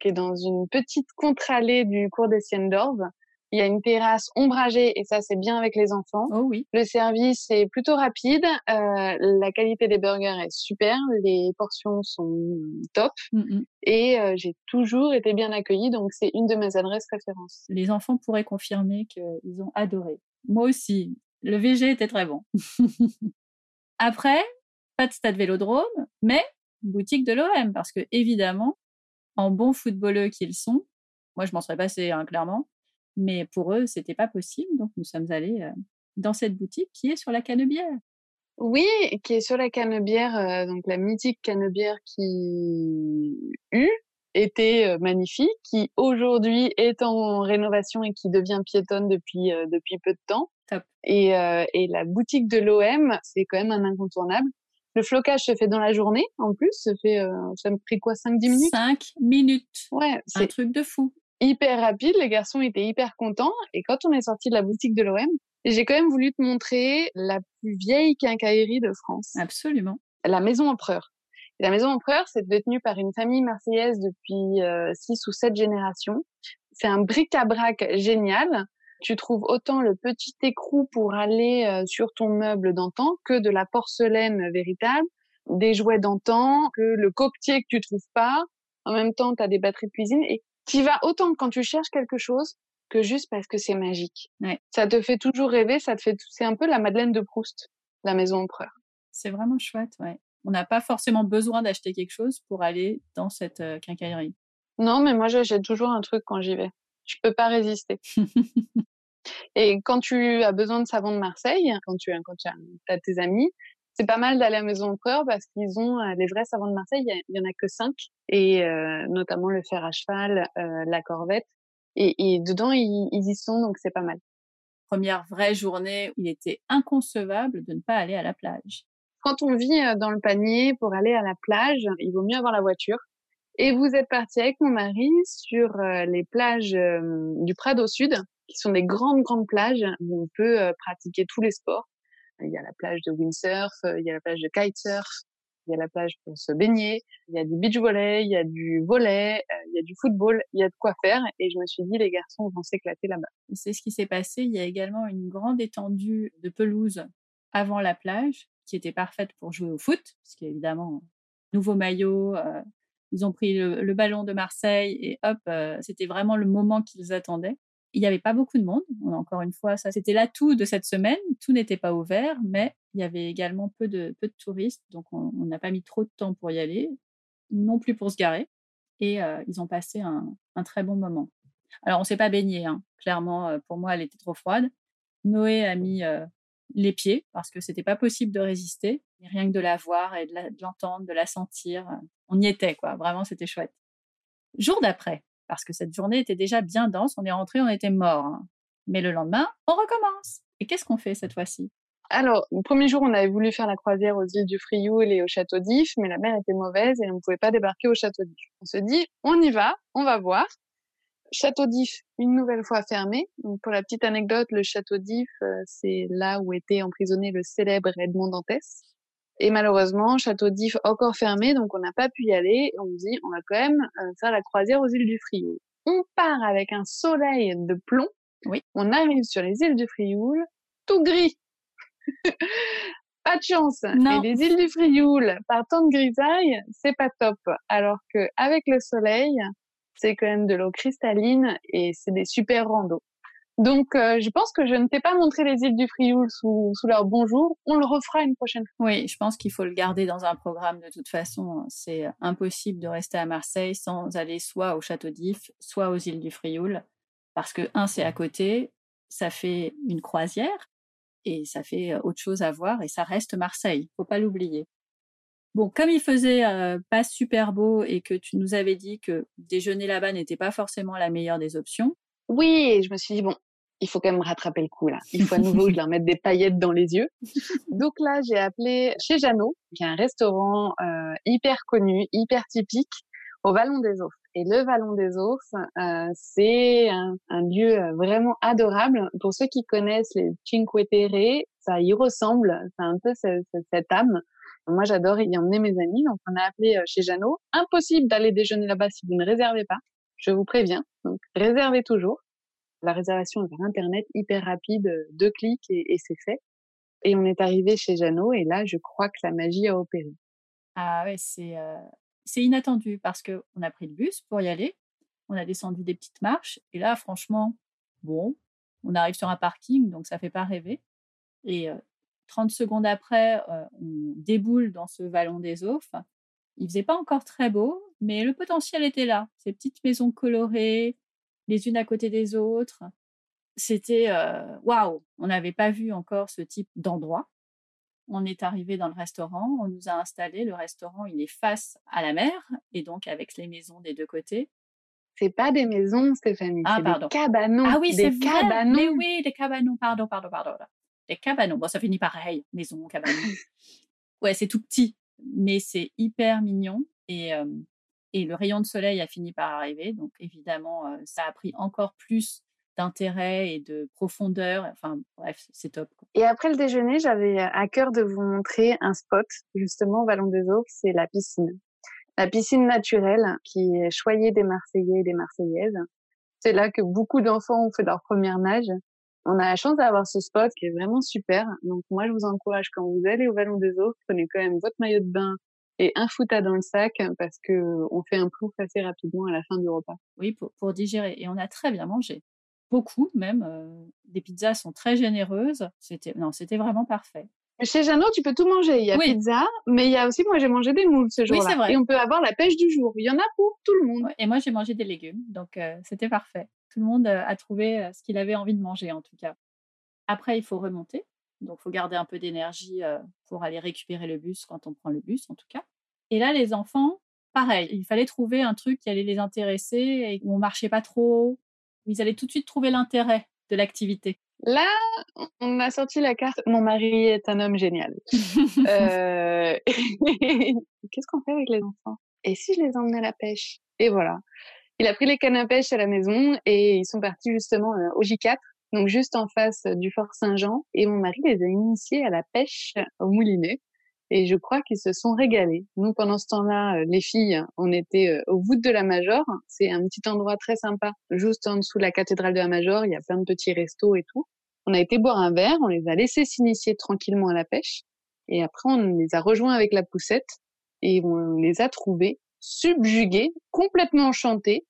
qui est dans une petite contre-allée du cours d'Estienne d'Orbe il y a une terrasse ombragée et ça c'est bien avec les enfants. Oh oui. Le service est plutôt rapide, euh, la qualité des burgers est super, les portions sont top et euh, j'ai toujours été bien accueillie donc c'est une de mes adresses références. Les enfants pourraient confirmer qu'ils ont adoré. Moi aussi, le VG était très bon. [laughs] Après, pas de stade Vélodrome, mais boutique de l'OM parce que évidemment, en bons footballeux qu'ils sont, moi je m'en serais passé hein, clairement mais pour eux, c'était pas possible. Donc, nous sommes allés dans cette boutique qui est sur la Canebière. Oui, qui est sur la Canebière, donc la mythique Canebière qui eut était magnifique, qui aujourd'hui est en rénovation et qui devient piétonne depuis depuis peu de temps. Top. Et, et la boutique de l'OM, c'est quand même un incontournable. Le flocage se fait dans la journée, en plus, ça fait, ça me pris quoi, 5-10 minutes? 5 minutes. Ouais, c'est un truc de fou hyper rapide. Les garçons étaient hyper contents. Et quand on est sorti de la boutique de l'OM, j'ai quand même voulu te montrer la plus vieille quincaillerie de France. Absolument. La Maison Empereur. la Maison Empereur, c'est détenue par une famille marseillaise depuis euh, six ou sept générations. C'est un bric-à-brac génial. Tu trouves autant le petit écrou pour aller euh, sur ton meuble d'antan que de la porcelaine véritable, des jouets d'antan, que le coquetier que tu trouves pas. En même temps, tu as des batteries de cuisine et tu vas autant quand tu cherches quelque chose que juste parce que c'est magique. Ouais. Ça te fait toujours rêver, ça te fait, c'est un peu la Madeleine de Proust, la maison empereur. C'est vraiment chouette, ouais. On n'a pas forcément besoin d'acheter quelque chose pour aller dans cette euh, quincaillerie. Non, mais moi j'achète toujours un truc quand j'y vais. Je peux pas résister. [laughs] Et quand tu as besoin de savon de Marseille, quand tu, quand tu as tes amis, c'est pas mal d'aller à Maison Empereur parce qu'ils ont euh, les vrais savons de Marseille. Il y, en a que cinq et euh, notamment le fer à cheval, euh, la corvette. Et, et dedans ils, ils, y sont donc c'est pas mal. Première vraie journée, il était inconcevable de ne pas aller à la plage. Quand on vit euh, dans le panier pour aller à la plage, il vaut mieux avoir la voiture. Et vous êtes parti avec mon mari sur euh, les plages du Prado Sud, qui sont des grandes grandes plages où on peut pratiquer tous les sports il y a la plage de windsurf, euh, il y a la plage de kitesurf. Il y a la plage pour se baigner, il y a du beach volley, il y a du volley, euh, il y a du football, il y a de quoi faire. Et je me suis dit, les garçons vont s'éclater là-bas. C'est ce qui s'est passé. Il y a également une grande étendue de pelouse avant la plage qui était parfaite pour jouer au foot, parce qu'évidemment, nouveau maillot, euh, ils ont pris le, ballon de Marseille et hop, euh, c'était vraiment le moment qu'ils attendaient. Il n'y avait pas beaucoup de monde. Encore une fois, ça, c'était l'atout de cette semaine. Tout n'était pas ouvert, mais il y avait également peu de, peu de touristes. Donc, on n'a pas mis trop de temps pour y aller, non plus pour se garer. Et euh, ils ont passé un, très bon moment. Alors, on s'est pas baigné, hein. clairement. Euh, pour moi, elle était trop froide. Noé a mis les pieds parce que c'était pas possible de résister. rien que de la voir et de l'entendre, de, la sentir, on y était, quoi. Vraiment, c'était chouette. Jour d'après, parce que cette journée était déjà bien dense, on est rentré, on était mort. Hein. Mais le lendemain, on recommence. Et qu'est-ce qu'on fait cette fois-ci? Alors, le premier jour, on avait voulu faire la croisière aux îles du Frioul et au château d'If, mais la mer était mauvaise et on ne pouvait pas débarquer au château d'If. On se dit, on y va, on va voir. Château d'If, une nouvelle fois fermé. Donc, pour la petite anecdote, le château d'If, euh, c'est là où était emprisonné le célèbre Edmond Dantès. Et malheureusement, Château d'If encore fermé, donc on n'a pas pu y aller. On dit, on va quand même euh, faire la croisière aux îles du Frioul. On part avec un soleil de plomb. Oui. On arrive sur les îles du Frioul, tout gris. [laughs] pas de chance. Non. Et les îles du Frioul, par temps de grisaille, c'est pas top. Alors que avec le soleil, c'est quand même de l'eau cristalline et c'est des super randos. Donc, euh, je pense que je ne t'ai pas montré les îles du Frioul sous, leur bonjour. On le refera une prochaine fois. Oui, je pense qu'il faut le garder dans un programme de toute façon. C'est impossible de rester à Marseille sans aller soit au Château d'If, soit aux îles du Frioul. Parce que, un, c'est à côté, ça fait une croisière et ça fait euh, autre chose à voir et ça reste Marseille. Faut pas l'oublier. Bon, comme il faisait euh, pas super beau et que tu nous avais dit que déjeuner là-bas n'était pas forcément la meilleure des options, oui, je me suis dit, bon, il faut quand même rattraper le coup là. Il faut à nouveau [laughs] je leur mette des paillettes dans les yeux. Donc là, j'ai appelé chez Jeannot, qui est un restaurant euh, hyper connu, hyper typique, au Vallon des Ours. Et le Vallon des Ours, euh, c'est un, lieu vraiment adorable. Pour ceux qui connaissent les Cinque Terre, ça y ressemble. C'est un peu cette, âme. Moi, j'adore y emmener mes amis. Donc, on a appelé chez Jeannot. Impossible d'aller déjeuner là-bas si vous ne réservez pas. Je vous préviens. Donc, réservez toujours la réservation vers Internet hyper rapide, euh, deux clics et, c'est fait. Et on est arrivé chez Jeannot et là, je crois que la magie a opéré. Ah ouais, c'est euh, c'est inattendu parce que on a pris le bus pour y aller, on a descendu des petites marches et là, franchement, bon, on arrive sur un parking donc ça fait pas rêver. Et 30 euh, secondes après, on déboule dans ce vallon des Oufs. Il faisait pas encore très beau, mais le potentiel était là. Ces petites maisons colorées, les unes à côté des autres. C'était euh, waouh, on n'avait pas vu encore ce type d'endroit. On est arrivé dans le restaurant, on nous a installé. Le restaurant, il est face à la mer et donc avec les maisons des deux côtés. C'est pas des maisons, Stéphanie. Ah, pardon. Des cabanons. Ah oui, c'est cabanons. Mais oui, des cabanons. Pardon, pardon, pardon. Des cabanons. Bon, ça finit pareil. Maison, cabanon. ouais, c'est tout petit, mais c'est hyper mignon. Et et le rayon de soleil a fini par arriver. Donc évidemment, ça a pris encore plus d'intérêt et de profondeur. Enfin bref, c'est top. Et après le déjeuner, j'avais à cœur de vous montrer un spot justement au Vallon des Eaux, c'est la piscine. La piscine naturelle qui est choyée des Marseillais et des Marseillaises. C'est là que beaucoup d'enfants ont fait leur première nage. On a la chance d'avoir ce spot qui est vraiment super. Donc moi, je vous encourage quand vous allez au Vallon des Eaux, prenez quand même votre maillot de bain, et un fouta dans le sac parce que on fait un plouf assez rapidement à la fin du repas. Oui, pour, pour digérer. Et on a très bien mangé. Beaucoup même. Euh, les pizzas sont très généreuses. C'était non, c'était vraiment parfait. Chez Jeannot, tu peux tout manger. Il y a pizza, mais il y a aussi, moi, j'ai mangé des moules ce jour-là. Oui, c'est vrai. Et on peut avoir la pêche du jour. Il y en a pour tout le monde. Et moi, j'ai mangé des légumes, donc euh, c'était parfait. Tout le monde euh, a trouvé ce qu'il avait envie de manger, en tout cas. Après, il faut remonter. Donc, il faut garder un peu d'énergie pour aller récupérer le bus quand on prend le bus, en tout cas. Et là, les enfants, pareil, il fallait trouver un truc qui allait les intéresser et où on marchait pas trop, ils allaient tout de suite trouver l'intérêt de l'activité. Là, on a sorti la carte. Mon mari est un homme génial. [laughs] euh... [laughs] Qu'est-ce qu'on fait avec les enfants? Et si je les emmenais à la pêche? Et voilà. Il a pris les cannes à pêche à la maison et ils sont partis justement euh, au J4, donc juste en face du Fort Saint-Jean. Et mon mari les a initiés à la pêche au moulinet. Et je crois qu'ils se sont régalés. Nous, pendant ce temps-là, les filles, on était au voûte de la Major. C'est un petit endroit très sympa, juste en dessous de la cathédrale de la Major. Il y a plein de petits restos et tout. On a été boire un verre, on les a laissés s'initier tranquillement à la pêche. Et après, on les a rejoints avec la poussette et on les a trouvés subjugués, complètement enchantés.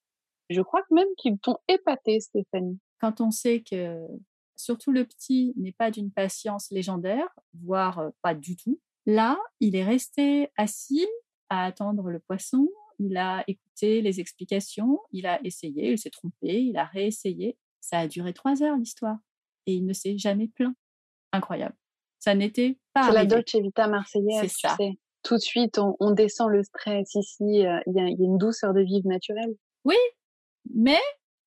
Je crois que même qu'ils t'ont épaté, Stéphanie. Quand on sait que surtout le petit n'est pas d'une patience légendaire, voire pas du tout, là, il est resté assis à attendre le poisson. Il a écouté les explications, il a essayé, il s'est trompé, il a réessayé. Ça a duré trois heures l'histoire et il ne s'est jamais plaint. Incroyable. Ça n'était pas. C'est la Dolce Vita marseillaise. C'est ça. Tout de suite, on, descend le stress ici. Euh, il y, a, une douceur de vivre naturelle. Oui, mais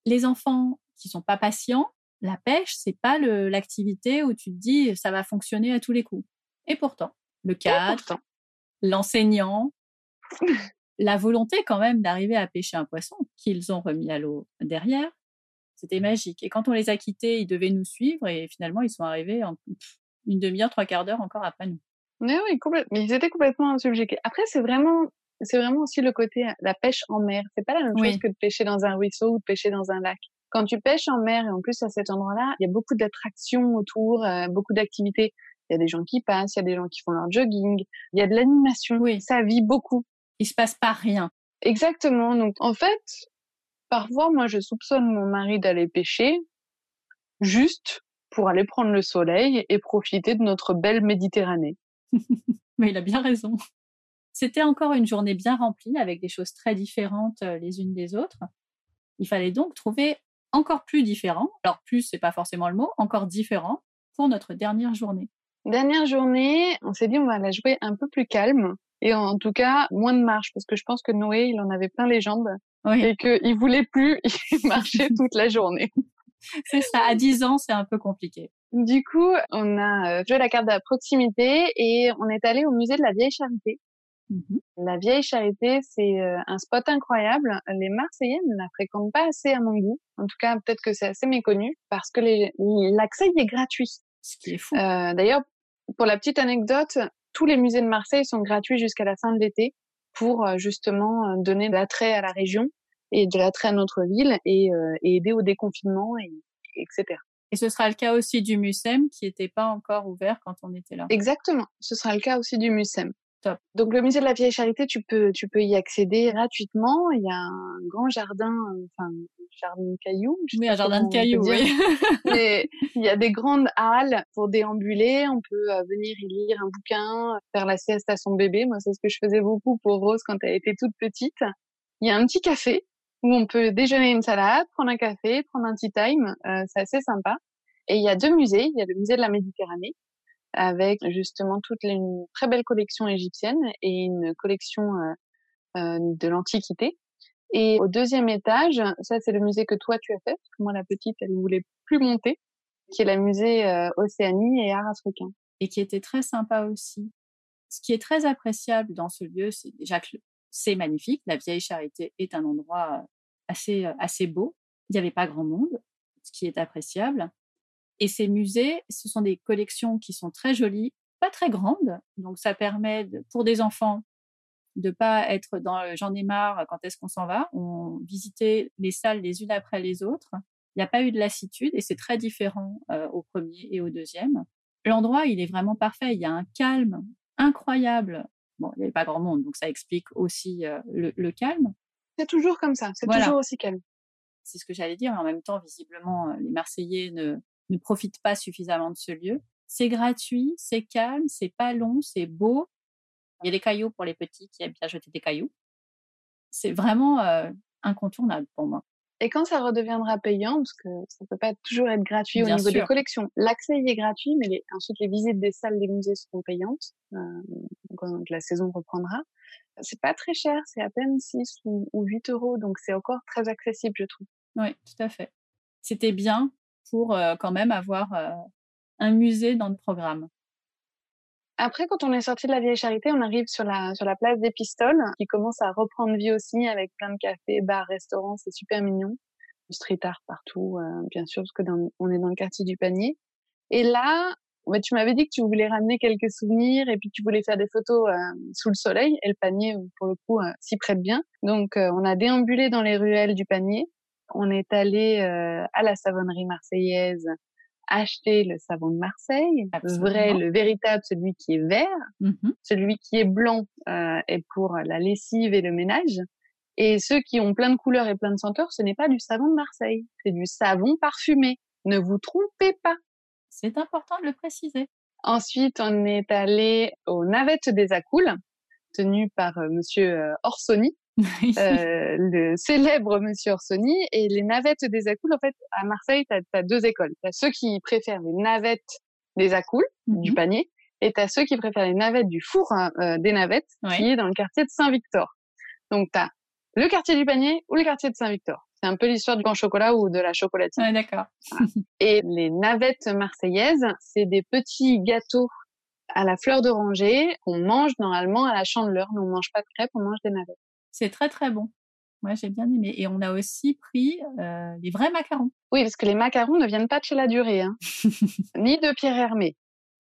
les enfants qui sont pas patients, la pêche, c'est pas l'activité où tu te dis ça va fonctionner à tous les coups. Et pourtant, le cadre, l'enseignant, la volonté quand même d'arriver à pêcher un poisson qu'ils ont remis à l'eau derrière, c'était magique. Et quand on les a quittés, ils devaient nous suivre et finalement, ils sont arrivés en une demi-heure, trois quarts d'heure encore après nous. Mais oui, complètement. Mais ils étaient complètement subjugués. Après, c'est vraiment, c'est vraiment aussi le côté la pêche en mer. C'est pas la même chose que de pêcher dans un ruisseau ou de pêcher dans un lac. Quand tu pêches en mer et en plus à cet endroit-là, il y a beaucoup d'attractions autour, euh, beaucoup d'activités. Il y a des gens qui passent, il y a des gens qui font leur jogging, il y a de l'animation. Oui. Ça vit beaucoup. Il se passe pas rien. Exactement. Donc en fait, Parfois, moi, je soupçonne mon mari d'aller pêcher juste pour aller prendre le soleil et profiter de notre belle Méditerranée. [laughs] Mais il a bien raison. C'était encore une journée bien remplie avec des choses très différentes euh, les unes des autres. Il fallait donc trouver encore plus différent. Alors plus, c'est pas forcément le mot, encore différent pour notre dernière journée. Dernière journée, on s'est dit on va la jouer un peu plus calme et en tout cas moins de marche parce que je pense que Noé il en avait plein les jambes oui. et qu'il voulait plus [laughs] marcher toute la journée. C'est ça. À 10 ans, c'est un peu compliqué. Du coup, on a euh, joué la carte de la proximité et on est allé au musée de la Vieille Charité. Mm-hmm. La Vieille Charité, c'est euh, un spot incroyable. Les Marseillais ne la fréquentent pas assez à mon goût. En tout cas, peut-être que c'est assez méconnu parce que l'accès y est gratuit. Ce qui est fou. Euh, D'ailleurs, pour la petite anecdote, tous les musées de Marseille sont gratuits jusqu'à la fin de l'été pour justement donner de l'attrait à la région et de l'attrait à notre ville et, euh, et aider au déconfinement, et, etc. Et ce sera le cas aussi du MUSEM qui n'était pas encore ouvert quand on était là. Exactement, ce sera le cas aussi du MUSEM. Top. Donc le musée de la Vieille Charité, tu peux tu peux y accéder gratuitement. Il y a un grand jardin, enfin jardin de cailloux. Oui, un jardin de cailloux. Oui. [laughs] Mais il y a des grandes halles pour déambuler. On peut euh, venir y lire un bouquin, faire la sieste à son bébé. Moi, c'est ce que je faisais beaucoup pour Rose quand elle était toute petite. Il y a un petit café où on peut déjeuner une salade, prendre un café, prendre un tea time. Euh, c'est assez sympa. Et il y a deux musées. Il y a le musée de la Méditerranée avec justement toute une très belle collection égyptienne et une collection euh, euh, de l'Antiquité. Et au deuxième étage, ça c'est le musée que toi tu as fait, parce que moi la petite elle ne voulait plus monter, qui est le musée euh, Océanie et Art africain. Et qui était très sympa aussi. Ce qui est très appréciable dans ce lieu, c'est déjà que c'est magnifique. La vieille charité est un endroit assez, assez beau. Il n'y avait pas grand monde, ce qui est appréciable. Et ces musées, ce sont des collections qui sont très jolies, pas très grandes. Donc, ça permet pour des enfants de pas être dans j'en ai marre, quand est-ce qu'on s'en va? On visitait les salles les unes après les autres. Il n'y a pas eu de lassitude et c'est très différent au premier et au deuxième. L'endroit, il est vraiment parfait. Il y a un calme incroyable. Bon, il n'y avait pas grand monde, donc ça explique aussi euh, le, calme. C'est toujours comme ça, c'est toujours aussi calme. C'est ce que j'allais dire, mais en même temps, visiblement, les Marseillais ne, ne profitent pas suffisamment de ce lieu. C'est gratuit, c'est calme, c'est pas long, c'est beau. Il y a des cailloux pour les petits qui aiment bien jeter des cailloux. C'est vraiment euh, incontournable pour moi. Et quand ça redeviendra payant, parce que ça peut pas toujours être gratuit au niveau des collections, l'accès y est gratuit, mais ensuite les visites des salles des musées seront payantes euh, quand la saison reprendra. C'est pas très cher, c'est à peine 6 ou, ou 8 euros, donc c'est encore très accessible, je trouve. Oui, tout à fait. C'était bien pour euh, quand même avoir euh, un musée dans le programme. Après, quand on est sorti de la vieille charité, on arrive sur la sur la place des Pistoles, qui commence à reprendre vie aussi avec plein de cafés, bars, restaurants. C'est super mignon. Street art partout, euh, bien sûr, parce que dans, on est dans le quartier du Panier. Et là, Mais tu m'avais dit que tu voulais ramener quelques souvenirs et puis tu voulais faire des photos sous le soleil. Et le panier, pour le coup, s'y prête bien. Donc, on a déambulé dans les ruelles du panier. On est allé à la savonnerie marseillaise acheter le savon de Marseille, le vrai, le véritable, celui qui est vert, mmh celui qui est blanc euh, est pour la lessive et le ménage. Et ceux qui ont plein de couleurs et plein de senteurs, ce n'est pas du savon de Marseille, c'est du savon parfumé. Ne vous trompez pas. C'est important de le préciser. Ensuite, on est allé aux navettes des Acoules, tenues par euh, Monsieur euh, Orsoni, le [laughs] célèbre Monsieur Orsoni. Et les navettes des Acoules, en fait, à Marseille, tu as, deux écoles. Tu as ceux qui préfèrent les navettes des Acoules, du mhm. panier, et tu as ceux qui préfèrent les navettes du four hein, euh, des navettes, qui est dans le quartier de Saint-Victor. Donc, tu as le quartier du panier ou le quartier de Saint-Victor. C'est un peu l'histoire du pain chocolat ou de la chocolatine. Ouais, d'accord. [laughs] Et les navettes marseillaises, c'est des petits gâteaux à la fleur d'oranger qu'on mange normalement à la chandeleur. Nous, on mange pas de crêpes, on mange des navettes. C'est très très bon. Moi, j'ai bien aimé. Et on a aussi pris euh, les vrais macarons. Oui, parce que les macarons ne viennent pas de chez la durée, hein. [laughs] ni de Pierre Hermé.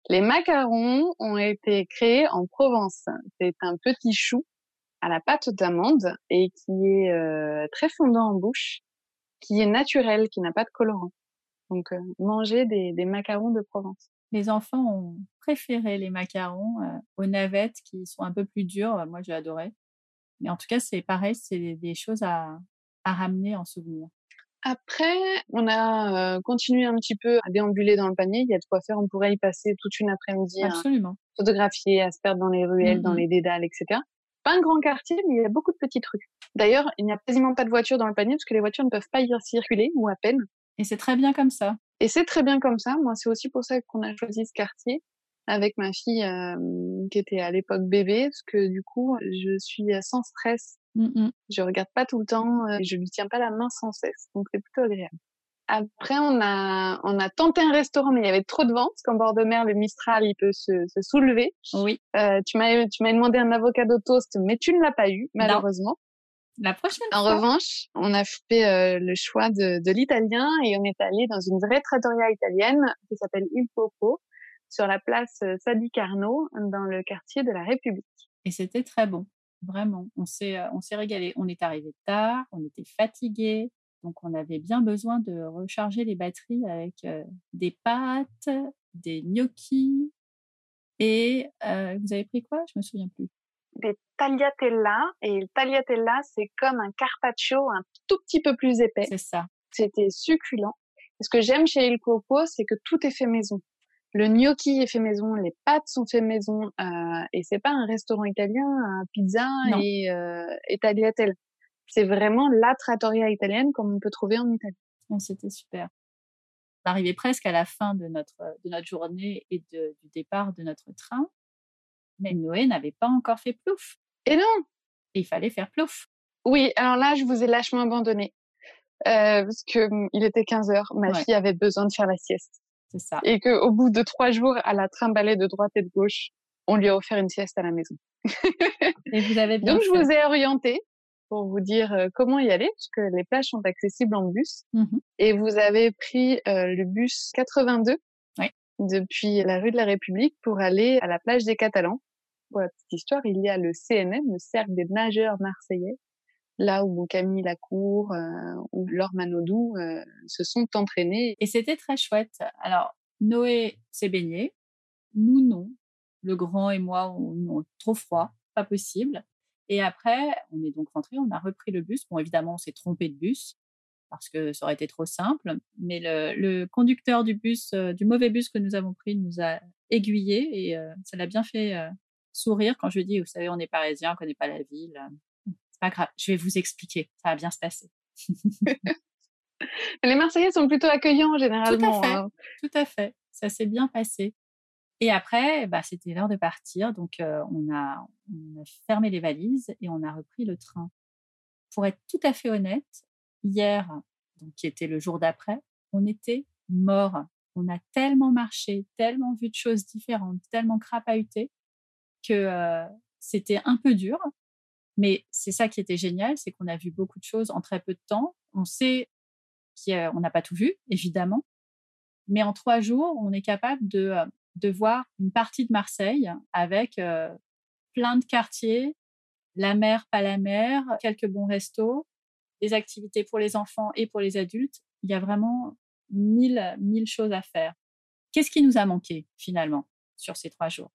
Les macarons ont été créés en Provence. C'est un petit chou à la pâte d'amande et qui est euh, très fondant en bouche, qui est naturel, qui n'a pas de colorant. Donc, euh, manger des, des, macarons de Provence. Les enfants ont préféré les macarons euh, aux navettes qui sont un peu plus durs. Moi, j'ai adoré. Mais en tout cas, c'est pareil, c'est des choses à, à ramener en souvenir. Après, on a euh, continué un petit peu à déambuler dans le panier. Il y a de quoi faire. On pourrait y passer toute une après-midi Absolument. à photographier, à se perdre dans les ruelles, dans mmh les dédales, etc. Pas un grand quartier, mais il y a beaucoup de petites rues. D'ailleurs, il n'y a quasiment pas de voitures dans le panier parce que les voitures ne peuvent pas y circuler ou à peine. Et c'est très bien comme ça. Et c'est très bien comme ça. Moi, c'est aussi pour ça qu'on a choisi ce quartier avec ma fille qui était à l'époque bébé, parce que du coup, je suis sans stress. Mmh je regarde pas tout le temps, je lui tiens pas la main sans cesse, donc c'est plutôt agréable. Après, on a, on a tenté un restaurant, mais il y avait trop de vent, parce qu'en bord de mer, le Mistral, il peut se, se soulever. Oui. Euh, tu m'as, tu m'as demandé un avocado toast, mais tu ne l'as pas eu, malheureusement. La prochaine en revanche, on a fait euh, le choix de, de l'italien et on est allé dans une vraie trattoria italienne qui s'appelle Il Popo, sur la place euh, Sadi Carnot dans le quartier de la République. Et c'était très bon, vraiment. On s'est, euh, on s'est régalé. On est arrivé tard, on était fatigué, donc on avait bien besoin de recharger les batteries avec euh, des pâtes, des gnocchis. Et vous avez pris quoi? Je me souviens plus. Des tagliatella. Et le tagliatella, c'est comme un carpaccio un tout petit peu plus épais. C'est ça. C'était succulent. ce que j'aime chez Il Coco, c'est que tout est fait maison. Le gnocchi est fait maison, les pâtes sont faites maison, euh, et c'est pas un restaurant italien, un pizza et, euh, et tagliatelle. C'est vraiment la trattoria italienne comme on peut trouver en Italie. C'était super. On arrivait presque à la fin de notre, de notre journée et de, du départ de notre train, mais Noé n'avait pas encore fait plouf. Et non Il fallait faire plouf. Oui, alors là, je vous ai lâchement abandonné. Euh, parce que hum, il était 15 heures, ma fille avait besoin de faire la sieste. C'est ça. Et qu'au bout de trois jours, à la trimballer de droite et de gauche, on lui a offert une sieste à la maison. [laughs] et vous avez bien Donc, je vous ai orienté pour vous dire euh, comment y aller, parce que les plages sont accessibles en bus. Mmh et vous avez pris euh, le bus 82 depuis la rue de la République pour aller à la plage des Catalans. Pour la petite histoire, il y a le CNM, le Cercle des nageurs marseillais, là où Camille Lacour euh, ou Laure Manodou euh, se sont entraînés. Et c'était très chouette. Alors, Noé s'est baigné, nous non. Le grand et moi, on, trop froid, pas possible. Et après, on est donc rentré, on a repris le bus. Bon, évidemment, on s'est trompé de bus parce que ça aurait été trop simple. Mais le, conducteur du bus, euh, du mauvais bus que nous avons pris, nous a aiguillé et ça l'a bien fait sourire quand je lui dit, vous savez, on est parisien, on connaît pas la ville pas grave, je vais vous expliquer, ça va bien se passer. [laughs] les Marseillais sont plutôt accueillants généralement. Tout à fait, hein. tout à fait. Ça s'est bien passé. Et après, bah, c'était l'heure de partir, donc euh, on, a, on a fermé les valises et on a repris le train. Pour être tout à fait honnête, hier, donc qui était le jour d'après, on était mort. On a tellement marché, tellement vu de choses différentes, tellement crapahuté que euh, c'était un peu dur. Mais c'est ça qui était génial, c'est qu'on a vu beaucoup de choses en très peu de temps. On sait qu'on n'a pas tout vu, évidemment. Mais en trois jours, on est capable de, de voir une partie de Marseille avec euh, plein de quartiers, la mer, pas la mer, quelques bons restos, des activités pour les enfants et pour les adultes. Il y a vraiment mille, mille choses à faire. Qu'est-ce qui nous a manqué finalement sur ces trois jours?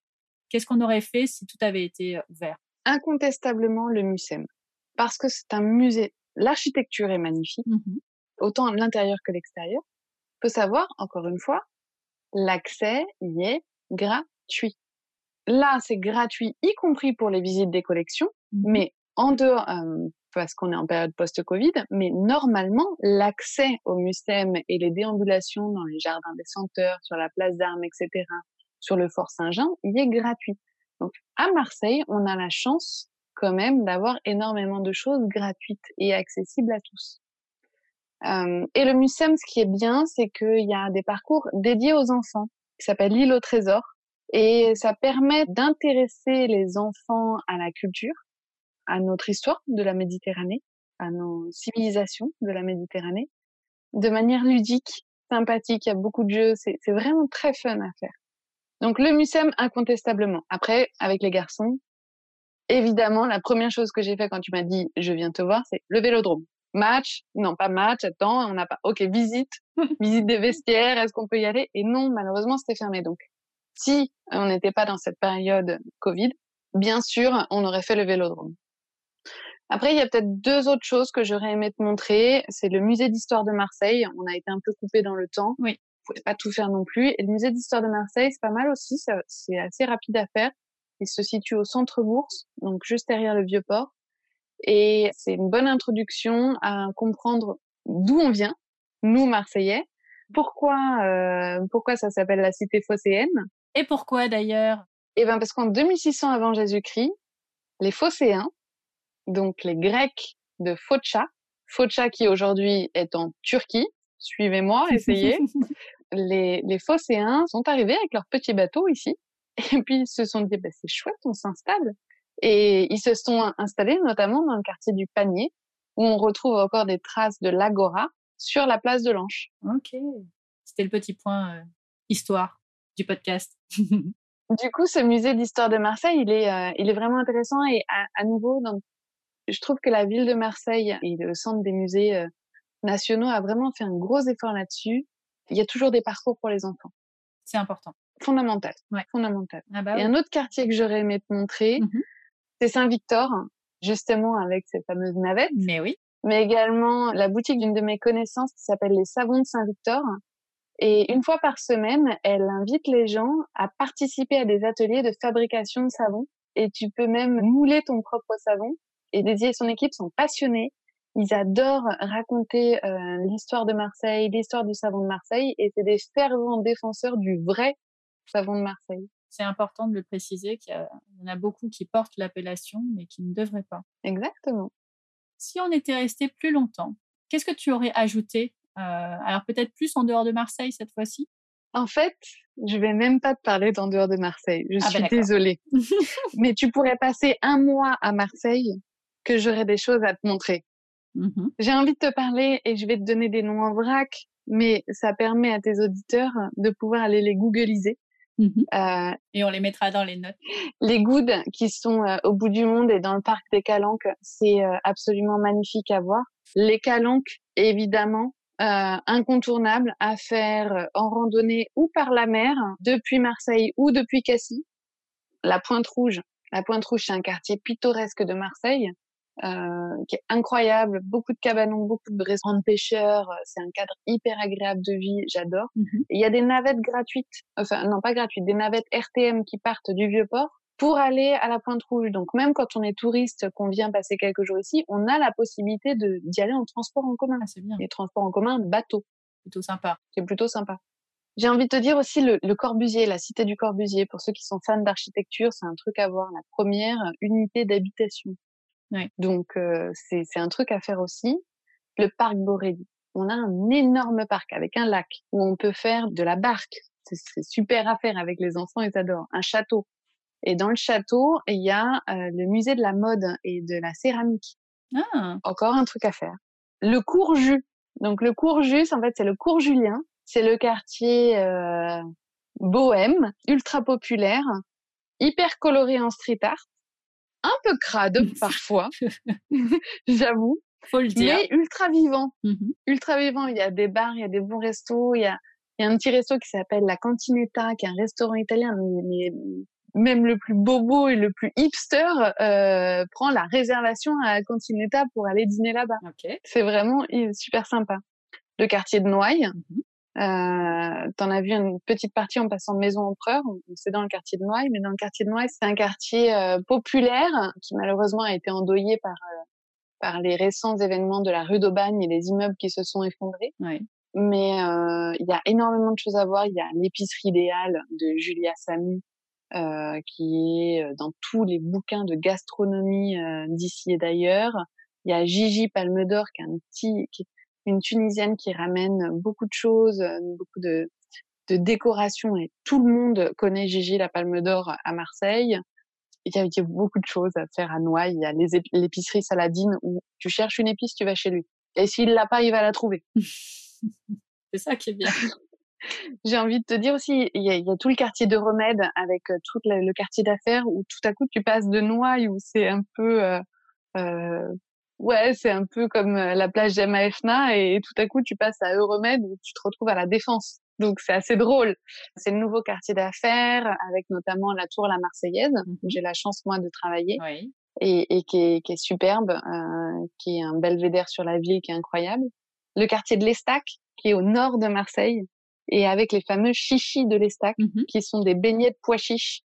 Qu'est-ce qu'on aurait fait si tout avait été euh, ouvert? Incontestablement le Mucem, parce que c'est un musée. L'architecture est magnifique, mmh autant l'intérieur que l'extérieur. Faut savoir, encore une fois, l'accès y est gratuit. Là, c'est gratuit, y compris pour les visites des collections, mmh mais en dehors, euh, parce qu'on est en période post-Covid, mais normalement, l'accès au Mucem et les déambulations dans les jardins des senteurs, sur la place d'armes, etc., sur le Fort Saint-Jean, il est gratuit. Donc, à Marseille, on a la chance quand même d'avoir énormément de choses gratuites et accessibles à tous. Euh, et le Mucem, ce qui est bien, c'est qu'il y a des parcours dédiés aux enfants, qui s'appellent l'île au trésor, et ça permet d'intéresser les enfants à la culture, à notre histoire de la Méditerranée, à nos civilisations de la Méditerranée, de manière ludique, sympathique. Il y a beaucoup de jeux. C'est vraiment très fun à faire. Donc le Mucem, incontestablement. Après, avec les garçons, évidemment, la première chose que j'ai fait quand tu m'as dit je viens te voir, c'est le vélodrome. Match, non pas match, attends, on n'a pas. Ok, visite, [laughs] visite des vestiaires, est-ce qu'on peut y aller? Et non, malheureusement, c'était fermé. Donc, si on n'était pas dans cette période Covid, bien sûr, on aurait fait le vélodrome. Après, il y a peut-être deux autres choses que j'aurais aimé te montrer. C'est le musée d'histoire de Marseille. On a été un peu coupé dans le temps. Oui. Pouvait pas tout faire non plus. Et le musée d'histoire de Marseille, c'est pas mal aussi. C'est assez rapide à faire. Il se situe au centre bourse, donc juste derrière le vieux port. Et c'est une bonne introduction à comprendre d'où on vient, nous Marseillais. Pourquoi, euh, pourquoi ça s'appelle la cité phocéenne? Et pourquoi d'ailleurs? Eh ben parce qu'en 2600 avant Jésus-Christ, les Phocéens, donc les Grecs de Focha, Focha qui aujourd'hui est en Turquie, suivez-moi, [laughs] essayez. les, les Phocéens sont arrivés avec leur petit bateau ici, et puis ils se sont dit, bah, c'est chouette, on s'installe. Et ils se sont installés notamment dans le quartier du Panier, où on retrouve encore des traces de l'agora sur la place de l'Anche. Ok, c'était le petit point euh, histoire du podcast. [laughs] du coup, ce musée d'histoire de Marseille, il est, euh, il est vraiment intéressant et à, à nouveau, dans je trouve que la ville de Marseille et le centre des musées euh, nationaux a vraiment fait un gros effort là-dessus. Il y a toujours des parcours pour les enfants. C'est important. Fondamental. Ouais. Fondamental. Ah bah et un autre quartier que j'aurais aimé te montrer, mmh c'est Saint-Victor, justement avec cette fameuse navette. Mais oui. Mais également la boutique d'une de mes connaissances qui s'appelle les Savons de Saint-Victor. Et une fois par semaine, elle invite les gens à participer à des ateliers de fabrication de savon. Et tu peux même mouler ton propre savon et Dédié et son équipe sont passionnés. Ils adorent raconter euh, l'histoire de Marseille, l'histoire du savon de Marseille, et c'est des fervents défenseurs du vrai savon de Marseille. C'est important de le préciser qu'il y, en a beaucoup qui portent l'appellation, mais qui ne devraient pas. Exactement. Si on était resté plus longtemps, qu'est-ce que tu aurais ajouté euh, Alors peut-être plus en dehors de Marseille cette fois-ci? En fait, je vais même pas te parler d'en dehors de Marseille. Je Ah suis ben, désolée. [laughs] Mais tu pourrais passer un mois à Marseille que j'aurais des choses à te montrer. Mmh J'ai envie de te parler et je vais te donner des noms en vrac, mais ça permet à tes auditeurs de pouvoir aller les googliser. Mmh Euh, Et on les mettra dans les notes. les goudes qui sont euh, au bout du monde et dans le parc des Calanques, c'est euh, absolument magnifique à voir. Les Calanques, évidemment, euh, incontournables à faire en randonnée ou par la mer, depuis Marseille ou depuis Cassis. La Pointe Rouge. La Pointe Rouge, c'est un quartier pittoresque de Marseille. Euh, qui est incroyable, beaucoup de cabanons, beaucoup de restaurants de pêcheurs, euh, c'est un cadre hyper agréable de vie, j'adore. Mmh Il y a des navettes gratuites, enfin non pas gratuites, des navettes RTM qui partent du Vieux-Port pour aller à la Pointe Rouge. Donc même quand on est touriste, qu'on vient passer quelques jours ici, on a la possibilité d'y aller en transport en commun. Ah, c'est bien. Les transports en commun, bateau, Plutôt sympa. c'est plutôt sympa. J'ai envie de te dire aussi le, le Corbusier, la cité du Corbusier. Pour ceux qui sont fans d'architecture, c'est un truc à voir. La première unité d'habitation. Ouais. Donc euh, c'est un truc à faire aussi. Le parc Borély. On a un énorme parc avec un lac où on peut faire de la barque. C'est super à faire avec les enfants, ils adorent. Un château. Et dans le château, il y a euh, le musée de la mode et de la céramique. Ah, Encore un truc à faire. Le cours Jus. Donc le cours Jus, en fait, c'est le cours Julien. C'est le quartier euh, bohème, ultra populaire, hyper coloré en street art, un peu crade [laughs] parfois, [laughs] j'avoue. Faut le dire. Mais ultra vivant. Mmh Ultra vivant. Il y a des bars, il y a des bons restos, il y a, il y a un petit resto qui s'appelle la Cantinetta, qui est un restaurant italien, mais, même le plus bobo et le plus hipster euh, prend la réservation à la Cantinetta pour aller dîner là-bas. Ok. C'est vraiment super sympa. Le quartier de Noailles, Mmh euh, T'en as vu une petite partie en passant de Maison Empereur, c'est dans le quartier de Noailles, mais dans le quartier de Noailles, c'est un quartier euh, populaire qui malheureusement a été endeuillé par euh, par les récents événements de la rue d'Aubagne et les immeubles qui se sont effondrés. Ouais. Mais euh, il y a énormément de choses à voir. Il y a l'épicerie idéale de Julia Samy, euh, qui est dans tous les bouquins de gastronomie d'ici et d'ailleurs. Il y a Gigi Palme d'Or, qui est un petit, qui, une Tunisienne qui ramène beaucoup de choses, beaucoup de, de décorations et tout le monde connaît Gigi la Palme d'Or à Marseille. Il y, a, il y a beaucoup de choses à faire à Noailles. Il y a l'épicerie Saladine où tu cherches une épice, tu vas chez lui. Et s'il l'a pas, il va la trouver. [laughs] C'est ça qui est bien. [laughs] J'ai envie de te dire aussi, il y, a, il y a tout le quartier de Remède avec tout le, le quartier d'affaires où tout à coup tu passes de Noailles où c'est un peu euh, euh, ouais, c'est un peu comme la plage d'Emaefna et tout à coup tu passes à Euromède où tu te retrouves à la Défense. Donc c'est assez drôle. C'est le nouveau quartier d'affaires avec notamment la Tour La Marseillaise où j'ai la chance moi de travailler Oui. et, et qui, est, qui est superbe, euh, qui est un belvédère sur la ville qui est incroyable. Le quartier de l'Estac qui est au nord de Marseille et avec les fameux chichis de l'Estac Mhm. qui sont des beignets de pois chiches.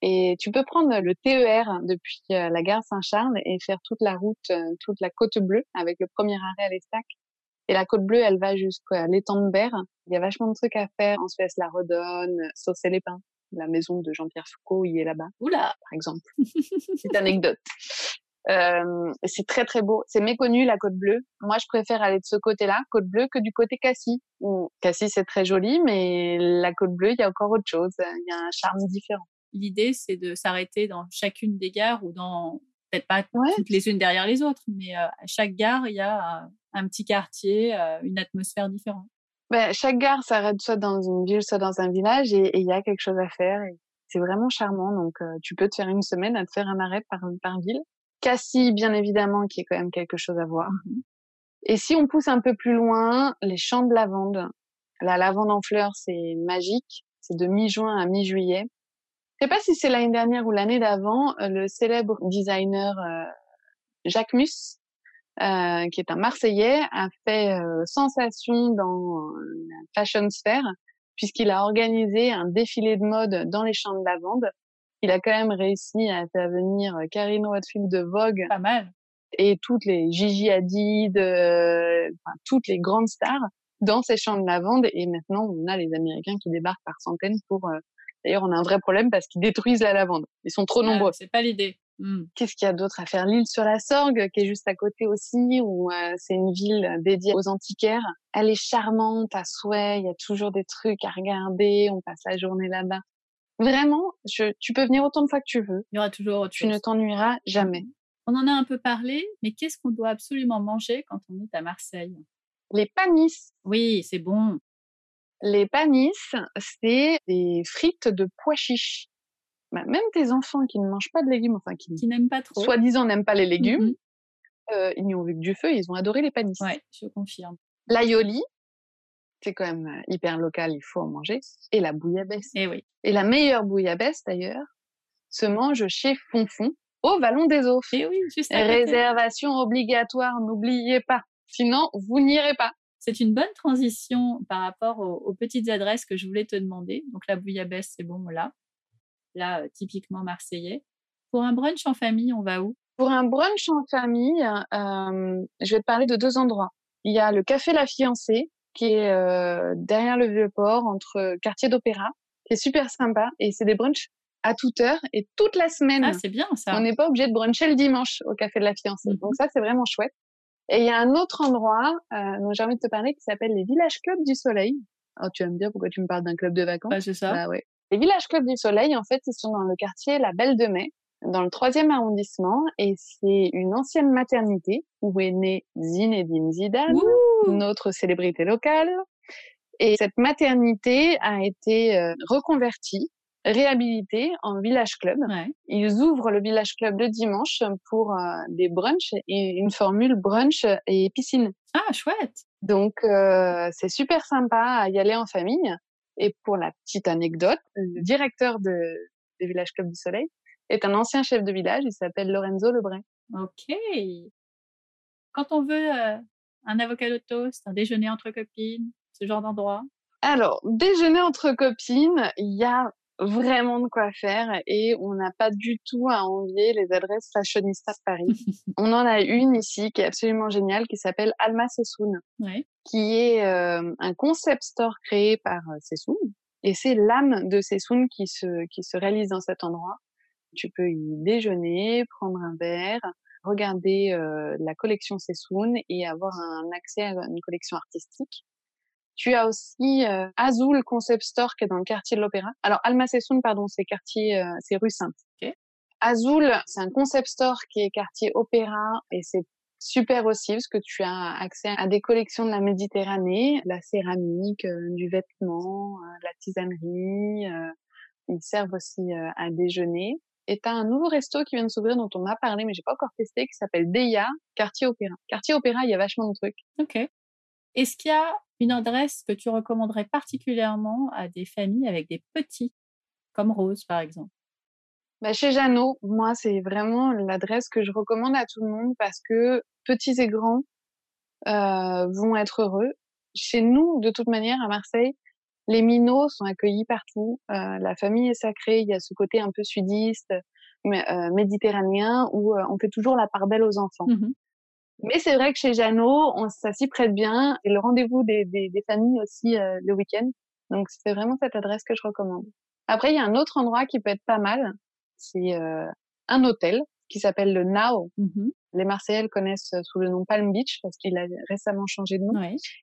Et tu peux prendre le TER depuis euh, la gare Saint-Charles et faire toute la route, euh, toute la côte bleue avec le premier arrêt à l'Estac. Et la côte bleue, elle va jusqu'à l'étang de Berre. Il y a vachement de trucs à faire. En Suisse, la Redonne, Saucer les Pins. La maison de Jean-Pierre Foucault, il est là-bas, Oula. par exemple. [laughs] Petite anecdote. Euh, c'est très très beau. C'est méconnu la côte bleue. Moi, je préfère aller de ce côté-là, côte bleue, que du côté Cassis. Où Cassis c'est très joli, mais la côte bleue, il y a encore autre chose. Il y a un charme différent. L'idée, c'est de s'arrêter dans chacune des gares ou dans peut-être pas Ouais. toutes les unes derrière les autres, mais euh, à chaque gare, il y a un petit quartier, euh, une atmosphère différente. Ben, chaque gare s'arrête soit dans une ville, soit dans un village, et il y a quelque chose à faire. C'est vraiment charmant. Donc, euh, tu peux te faire une semaine à te faire un arrêt par, par ville. Cassis, bien évidemment, qui est quand même quelque chose à voir. Mhm. Et si on pousse un peu plus loin, les champs de lavande. La lavande en fleurs, c'est magique. C'est de mi-juin à mi-juillet. Je sais pas si c'est l'année dernière ou l'année d'avant, euh, le célèbre designer euh, Jacques Mus, euh, qui est un Marseillais, a fait euh, sensation dans la fashion sphere puisqu'il a organisé un défilé de mode dans les champs de lavande. Il a quand même réussi à faire venir euh, Karine Rothfield de Vogue Pas mal. et toutes les Gigi Hadid, euh, enfin, toutes les grandes stars dans ces champs de lavande. Et maintenant, on a les Américains qui débarquent par centaines pour. Euh, D'ailleurs, on a un vrai problème parce qu'ils détruisent la lavande. Ils sont trop nombreux. Ah, c'est pas l'idée. Hmm. Qu'est-ce qu'il y a d'autre à faire? L'île sur la Sorgue, qui est juste à côté aussi, où euh, c'est une ville dédiée aux antiquaires. Elle est charmante à souhait. Il y a toujours des trucs à regarder. On passe la journée là-bas. Vraiment, je, tu peux venir autant de fois que tu veux. Il y aura toujours autre Tu chose. ne t'ennuieras jamais. On en a un peu parlé, mais qu'est-ce qu'on doit absolument manger quand on est à Marseille? Les panis, Oui, c'est bon. Les panis, c'est des frites de pois chiches. Bah, même tes enfants qui ne mangent pas de légumes, enfin qui Qui n'aime pas trop. soi-disant n'aiment pas les légumes, Mhm. euh, ils n'y ont vu que du feu, ils ont adoré les panis. Ouais, je confirme. L'aioli, c'est quand même euh, hyper local, il faut en manger, et la bouillabaisse. Eh oui. Et la meilleure bouillabaisse d'ailleurs se mange chez Fonfon, au Vallon des Eaux. Eh oui, juste à. Réservation obligatoire, n'oubliez pas. Sinon, vous n'irez pas. C'est une bonne transition par rapport aux, aux petites adresses que je voulais te demander. Donc la bouillabaisse, c'est bon là. Là, euh, typiquement marseillais. Pour un brunch en famille, on va où? Pour un brunch en famille, euh, je vais te parler de deux endroits. Il y a le Café La Fiancée, qui est euh, derrière le Vieux-Port, entre quartier d'Opéra, qui est super sympa. Et c'est des brunchs à toute heure et toute la semaine. Ah, c'est bien ça. On n'est pas obligé de bruncher le dimanche au Café de la Fiancée. Mhm. Donc ça, c'est vraiment chouette. Et il y a un autre endroit euh, dont j'ai envie de te parler qui s'appelle les Villages Clubs du Soleil. Alors tu vas me dire pourquoi tu me parles d'un club de vacances. Bah, c'est ça. Bah ouais. Les villages clubs du soleil, en fait, ils sont dans le quartier La Belle de Mai, dans le troisième arrondissement, et c'est une ancienne maternité où est née Zinedine Zidane, Ouh notre célébrité locale. Et cette maternité a été euh, reconvertie, réhabilitée en village club. Ils ouvrent le village club le dimanche pour euh, des brunchs et une formule brunch et piscine. Ah, chouette. Donc euh, c'est super sympa à y aller en famille. Et pour la petite anecdote, le directeur de, des villages club du soleil est un ancien chef de village. Il s'appelle Lorenzo Lebray. Ok. Quand on veut un avocado toast, un déjeuner entre copines, ce genre d'endroit Alors, déjeuner entre copines, il y a vraiment de quoi faire et on n'a pas du tout à envier les adresses fashionista de Paris. [laughs] on en a une ici qui est absolument géniale qui s'appelle Alma Sessoun, qui est euh, un concept store créé par euh, Sessoun et c'est l'âme de Sessoun qui se qui se réalise dans cet endroit. Tu peux y déjeuner, prendre un verre, regarder euh, la collection Sessoun et avoir un accès à une collection artistique. Tu as aussi euh, Azul Concept Store qui est dans le quartier de l'Opéra. Alors Almacessoun, pardon, c'est quartier, euh, c'est rue Sainte. Azul, c'est un concept store qui est quartier Opéra et c'est super aussi parce que tu as accès à des collections de la Méditerranée, la céramique, euh, du vêtement, la tisanerie. ils servent aussi à déjeuner. Et tu as un nouveau resto qui vient de s'ouvrir dont on m'a parlé, mais j'ai pas encore testé, qui s'appelle Deya, quartier Opéra. Quartier Opéra, il y a vachement de trucs. Ok. Est-ce qu'il y a une adresse que tu recommanderais particulièrement à des familles avec des petits, comme Rose par exemple? Bah, Chez Jeannot, moi, c'est vraiment l'adresse que je recommande à tout le monde parce que petits et grands euh, vont être heureux. Chez nous, de toute manière, à Marseille, les minots sont accueillis partout. Euh, la famille est sacrée. Il y a ce côté un peu sudiste, euh, méditerranéen, où on fait toujours la part belle aux enfants. Mmh mais c'est vrai que chez Jeannot, on, ça s'y prête bien. Et le rendez-vous des, des, des familles aussi euh, le week-end. Donc c'est vraiment cette adresse que je recommande. Après, il y a un autre endroit qui peut être pas mal. C'est euh, un hôtel qui s'appelle le Now. Mmh Les Marseillais le connaissent sous le nom Palm Beach parce qu'il a récemment changé de nom.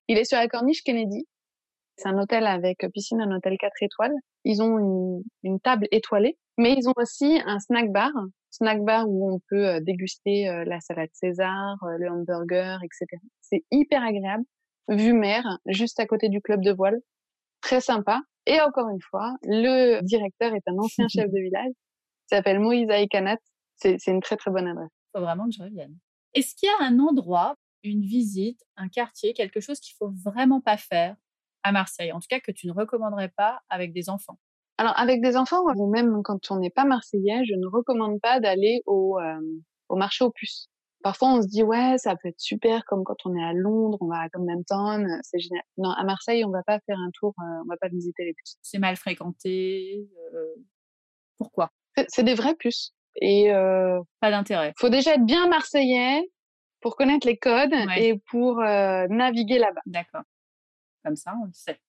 Il est sur la corniche Kennedy. C'est un hôtel avec piscine, un hôtel 4 étoiles. Ils ont une, une table étoilée, mais ils ont aussi un snack bar snack bar où on peut euh, déguster euh, la salade César, euh, le hamburger, etc. C'est hyper agréable. Vue mer, juste à côté du club de voile. Très sympa. Et encore une fois, le directeur est un ancien chef de village. Il s'appelle Moïse Aïkanat. C'est une très très bonne adresse. Faut vraiment que je revienne. Est-ce qu'il y a un endroit, une visite, un quartier, quelque chose qu'il faut vraiment pas faire à Marseille? En tout cas, que tu ne recommanderais pas avec des enfants? Alors avec des enfants ou même quand on n'est pas marseillais, je ne recommande pas d'aller au, euh, au marché aux puces. Parfois on se dit ouais ça peut être super comme quand on est à Londres, on va à Camden Town, c'est génial. Non à Marseille on va pas faire un tour, euh, on va pas visiter les puces. C'est mal fréquenté. Euh... Pourquoi? C'est des vraies puces et euh, pas d'intérêt. Faut déjà être bien marseillais pour connaître les codes et pour euh, naviguer là-bas. D'accord. Comme ça on le sait.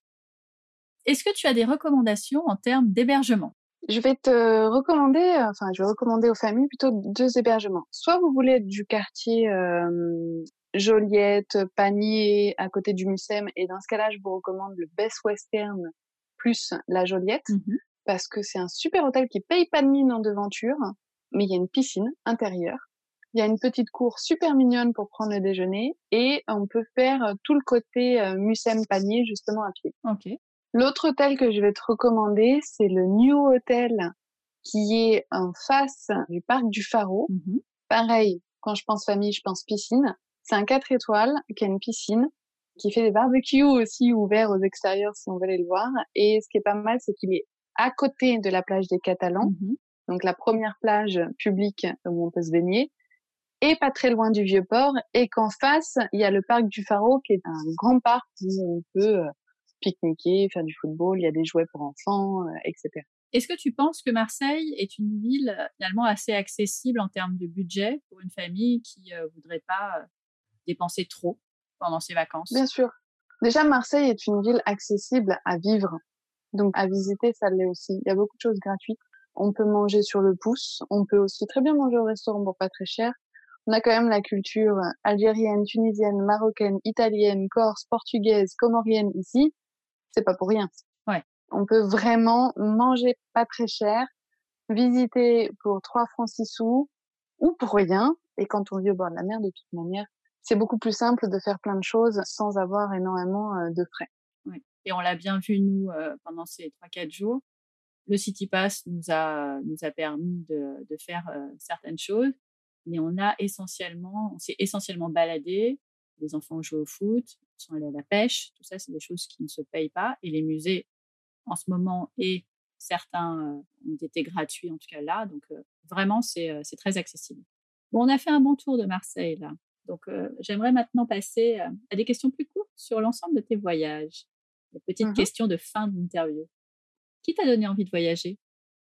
Est-ce que tu as des recommandations en termes d'hébergement? Je vais te recommander, enfin, je vais recommander aux familles plutôt deux hébergements. Soit vous voulez du quartier euh, Joliette, Panier, à côté du Mucem, et dans ce cas-là, je vous recommande le Best Western plus la Joliette, mmh parce que c'est un super hôtel qui paye pas de mine en devanture, mais il y a une piscine intérieure. Il y a une petite cour super mignonne pour prendre le déjeuner et on peut faire tout le côté euh, Mucem Panier justement à pied. Ok. L'autre hôtel que je vais te recommander, c'est le New Hotel qui est en face du parc du Pharaon. Mmh Pareil, quand je pense famille, je pense piscine. C'est un 4 étoiles qui a une piscine, qui fait des barbecues aussi ouverts aux extérieurs si on veut aller le voir. Et ce qui est pas mal, c'est qu'il est à côté de la plage des Catalans, mmh donc la première plage publique où on peut se baigner, et pas très loin du vieux port, et qu'en face, il y a le parc du Pharaon qui est un grand parc où on peut euh, pique-niquer, faire du football, il y a des jouets pour enfants, euh, etc. Est-ce que tu penses que Marseille est une ville euh, finalement assez accessible en termes de budget pour une famille qui ne euh, voudrait pas dépenser trop pendant ses vacances? Bien sûr. Déjà, Marseille est une ville accessible à vivre. Donc, à visiter, ça l'est aussi. Il y a beaucoup de choses gratuites. On peut manger sur le pouce. On peut aussi très bien manger au restaurant pour pas très cher. On a quand même la culture algérienne, tunisienne, marocaine, italienne, corse, portugaise, comorienne ici c'est pas pour rien. Ouais. On peut vraiment manger pas très cher, visiter pour 3 francs 6 sous ou pour rien. Et quand on vit au bord de la mer, de toute manière, c'est beaucoup plus simple de faire plein de choses sans avoir énormément euh, de frais. Ouais. Et on l'a bien vu, nous, pendant ces 3-4 jours. Le City Pass nous a, nous a permis de, de faire certaines choses, mais on a essentiellement, on s'est essentiellement baladé. Les enfants ont joué au foot, sont allés à la pêche. Tout ça, c'est des choses qui ne se payent pas. Et les musées, en ce moment, et certains ont été gratuits, en tout cas là. Donc, vraiment, c'est très accessible. Bon, on a fait un bon tour de Marseille, là. Donc, j'aimerais maintenant passer à des questions plus courtes sur l'ensemble de tes voyages. Des petites mmh questions de fin d'interview. Qui t'a donné envie de voyager?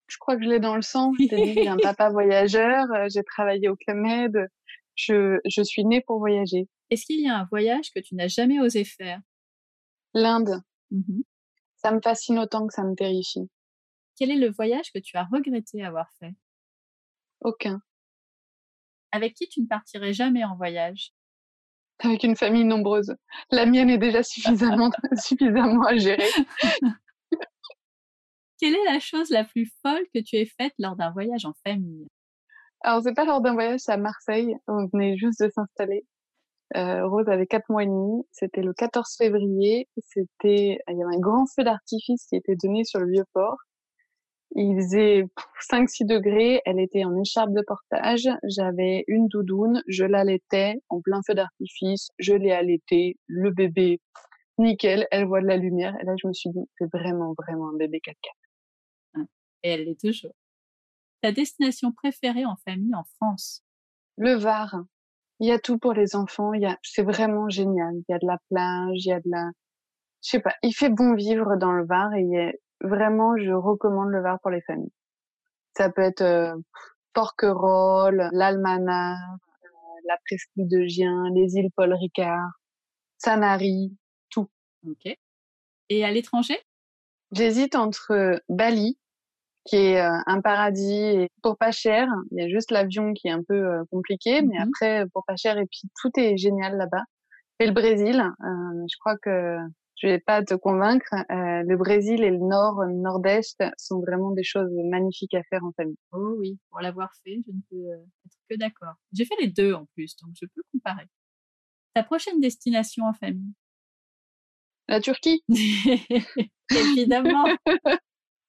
Je crois que je l'ai dans le sang. J'ai un [laughs] papa voyageur, euh, j'ai travaillé au Club Je, je suis née pour voyager. Est-ce qu'il y a un voyage que tu n'as jamais osé faire? L'Inde. Mmh ça me fascine autant que ça me terrifie. Quel est le voyage que tu as regretté avoir fait? Aucun. Avec qui tu ne partirais jamais en voyage? Avec une famille nombreuse. La mienne est déjà suffisamment, [laughs] suffisamment à gérer. Quelle est la chose la plus folle que tu aies faite lors d'un voyage en famille? Alors, c'est pas lors d'un voyage, c'est à Marseille. On venait juste de s'installer. Euh, Rose avait quatre mois et demi. C'était le 14 février. C'était, il y avait un grand feu d'artifice qui était donné sur le vieux port. Il faisait 5-6 degrés. Elle était en écharpe de portage. J'avais une doudoune. Je l'allaitais en plein feu d'artifice. Je l'ai allaité. Le bébé, nickel. Elle voit de la lumière. Et là, je me suis dit, c'est vraiment, vraiment un bébé 4 et elle l'est toujours. Ta destination préférée en famille en France? Le Var. Il y a tout pour les enfants. Il y a, c'est vraiment génial. Il y a de la plage, il y a de la, je sais pas, il fait bon vivre dans le Var et vraiment, je recommande le Var pour les familles. Ça peut être euh, Porquerolles, l'Almanach, euh, la Presqu'île de Gien, les îles Paul Ricard, Sanary, tout. Ok. Et à l'étranger? J'hésite entre Bali, qui est euh, un paradis pour pas cher. Il y a juste l'avion qui est un peu euh, compliqué, mais mmh après pour pas cher et puis tout est génial là-bas. Et le Brésil, euh, je crois que je vais pas te convaincre. le Brésil et le Nord, le Nord-Est sont vraiment des choses magnifiques à faire en famille. Oh oui, pour l'avoir fait, je ne peux être que d'accord. J'ai fait les deux en plus, donc je peux comparer. Ta prochaine destination en famille? La Turquie. [laughs] [laughs] Évidemment.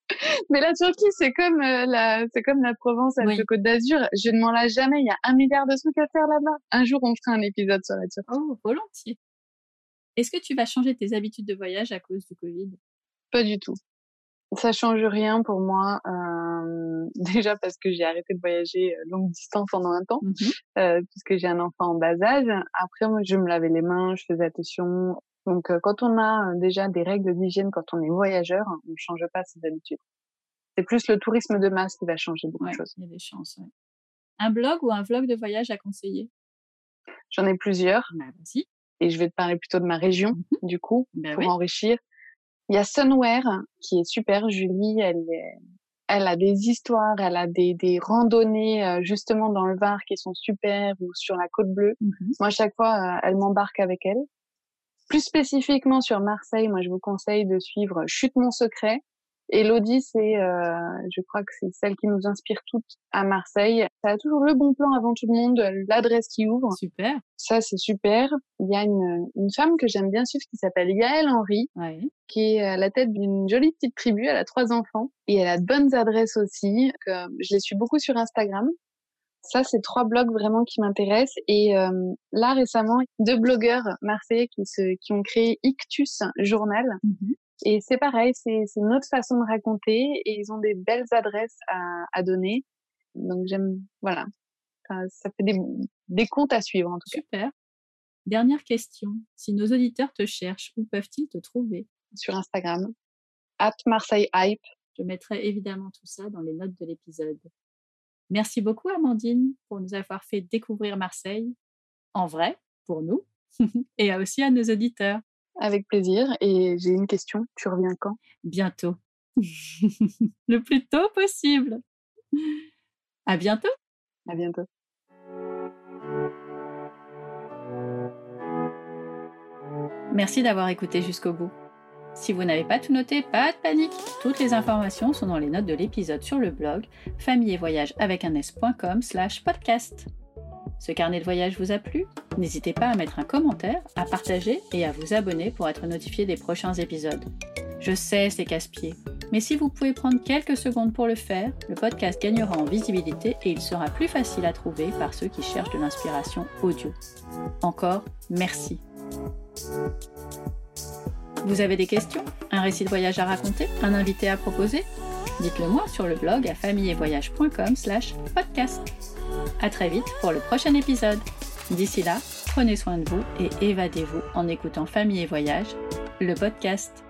[laughs] Mais la Turquie, c'est comme euh, la, c'est comme la Provence avec le Côte d'Azur. Je ne m'en lasse jamais. Il y a un milliard de trucs à faire là-bas. Un jour, on fera un épisode sur la Turquie. Oh, volontiers. Est-ce que tu vas changer tes habitudes de voyage à cause du Covid? Pas du tout. Ça change rien pour moi. Euh, [laughs] déjà parce que j'ai arrêté de voyager euh, longue distance pendant un temps, euh, puisque j'ai un enfant en bas âge. Après, moi, je me lavais les mains, je faisais attention. Donc, euh, quand on a déjà des règles d'hygiène quand on est voyageur, on ne change pas ses habitudes. C'est plus le tourisme de masse qui va changer beaucoup de choses. Il y a des chances. Ouais. Un blog ou un vlog de voyage à conseiller? J'en ai plusieurs. Bah. Et je vais te parler plutôt de ma région, mmh du coup, bah pour enrichir. Il y a Sunwear qui est super. Julie, elle, elle a des histoires, elle a des, des randonnées euh, justement dans le Var qui sont super ou sur la Côte Bleue. Mmh Moi, à chaque fois, elle m'embarque avec elle. Plus spécifiquement sur Marseille, moi je vous conseille de suivre Chute mon secret. Elodie, c'est, euh, je crois que c'est celle qui nous inspire toutes à Marseille. Ça a toujours le bon plan avant tout le monde, l'adresse qui ouvre. Super. Ça, c'est super. Il y a une, une femme que j'aime bien suivre qui s'appelle Yael Henry, qui est à la tête d'une jolie petite tribu. Elle a trois enfants et elle a de bonnes adresses aussi. je les suis beaucoup sur Instagram. Ça, c'est trois blogs vraiment qui m'intéressent. Et euh, là, récemment, deux blogueurs marseillais qui, se, qui ont créé Ictus Journal. Mmh et c'est pareil, c'est une autre façon de raconter et ils ont des belles adresses à, à donner. Donc j'aime, voilà, ça fait des, des comptes à suivre en tout cas. Super. Dernière question. Si nos auditeurs te cherchent, où peuvent-ils te trouver? Sur Instagram, at Marseille Hype. Je mettrai évidemment tout ça dans les notes de l'épisode. Merci beaucoup, Amandine, pour nous avoir fait découvrir Marseille en vrai, pour nous, [laughs] et aussi à nos auditeurs. Avec plaisir. Et j'ai une question. Tu reviens quand? Bientôt. [laughs] Le plus tôt possible. À bientôt. À bientôt. Merci d'avoir écouté jusqu'au bout. Si vous n'avez pas tout noté, pas de panique. Toutes les informations sont dans les notes de l'épisode sur le blog famille et voyage avec un s.com slash podcast. Ce carnet de voyage vous a plu? N'hésitez pas à mettre un commentaire, à partager et à vous abonner pour être notifié des prochains épisodes. Je sais, c'est casse-pied, mais si vous pouvez prendre quelques secondes pour le faire, le podcast gagnera en visibilité et il sera plus facile à trouver par ceux qui cherchent de l'inspiration audio. Encore, merci. Vous avez des questions Un récit de voyage à raconter Un invité à proposer Dites-le moi sur le blog à famillevoyage.com slash podcast. À très vite pour le prochain épisode. D'ici là, prenez soin de vous et évadez-vous en écoutant Famille et Voyage, le podcast.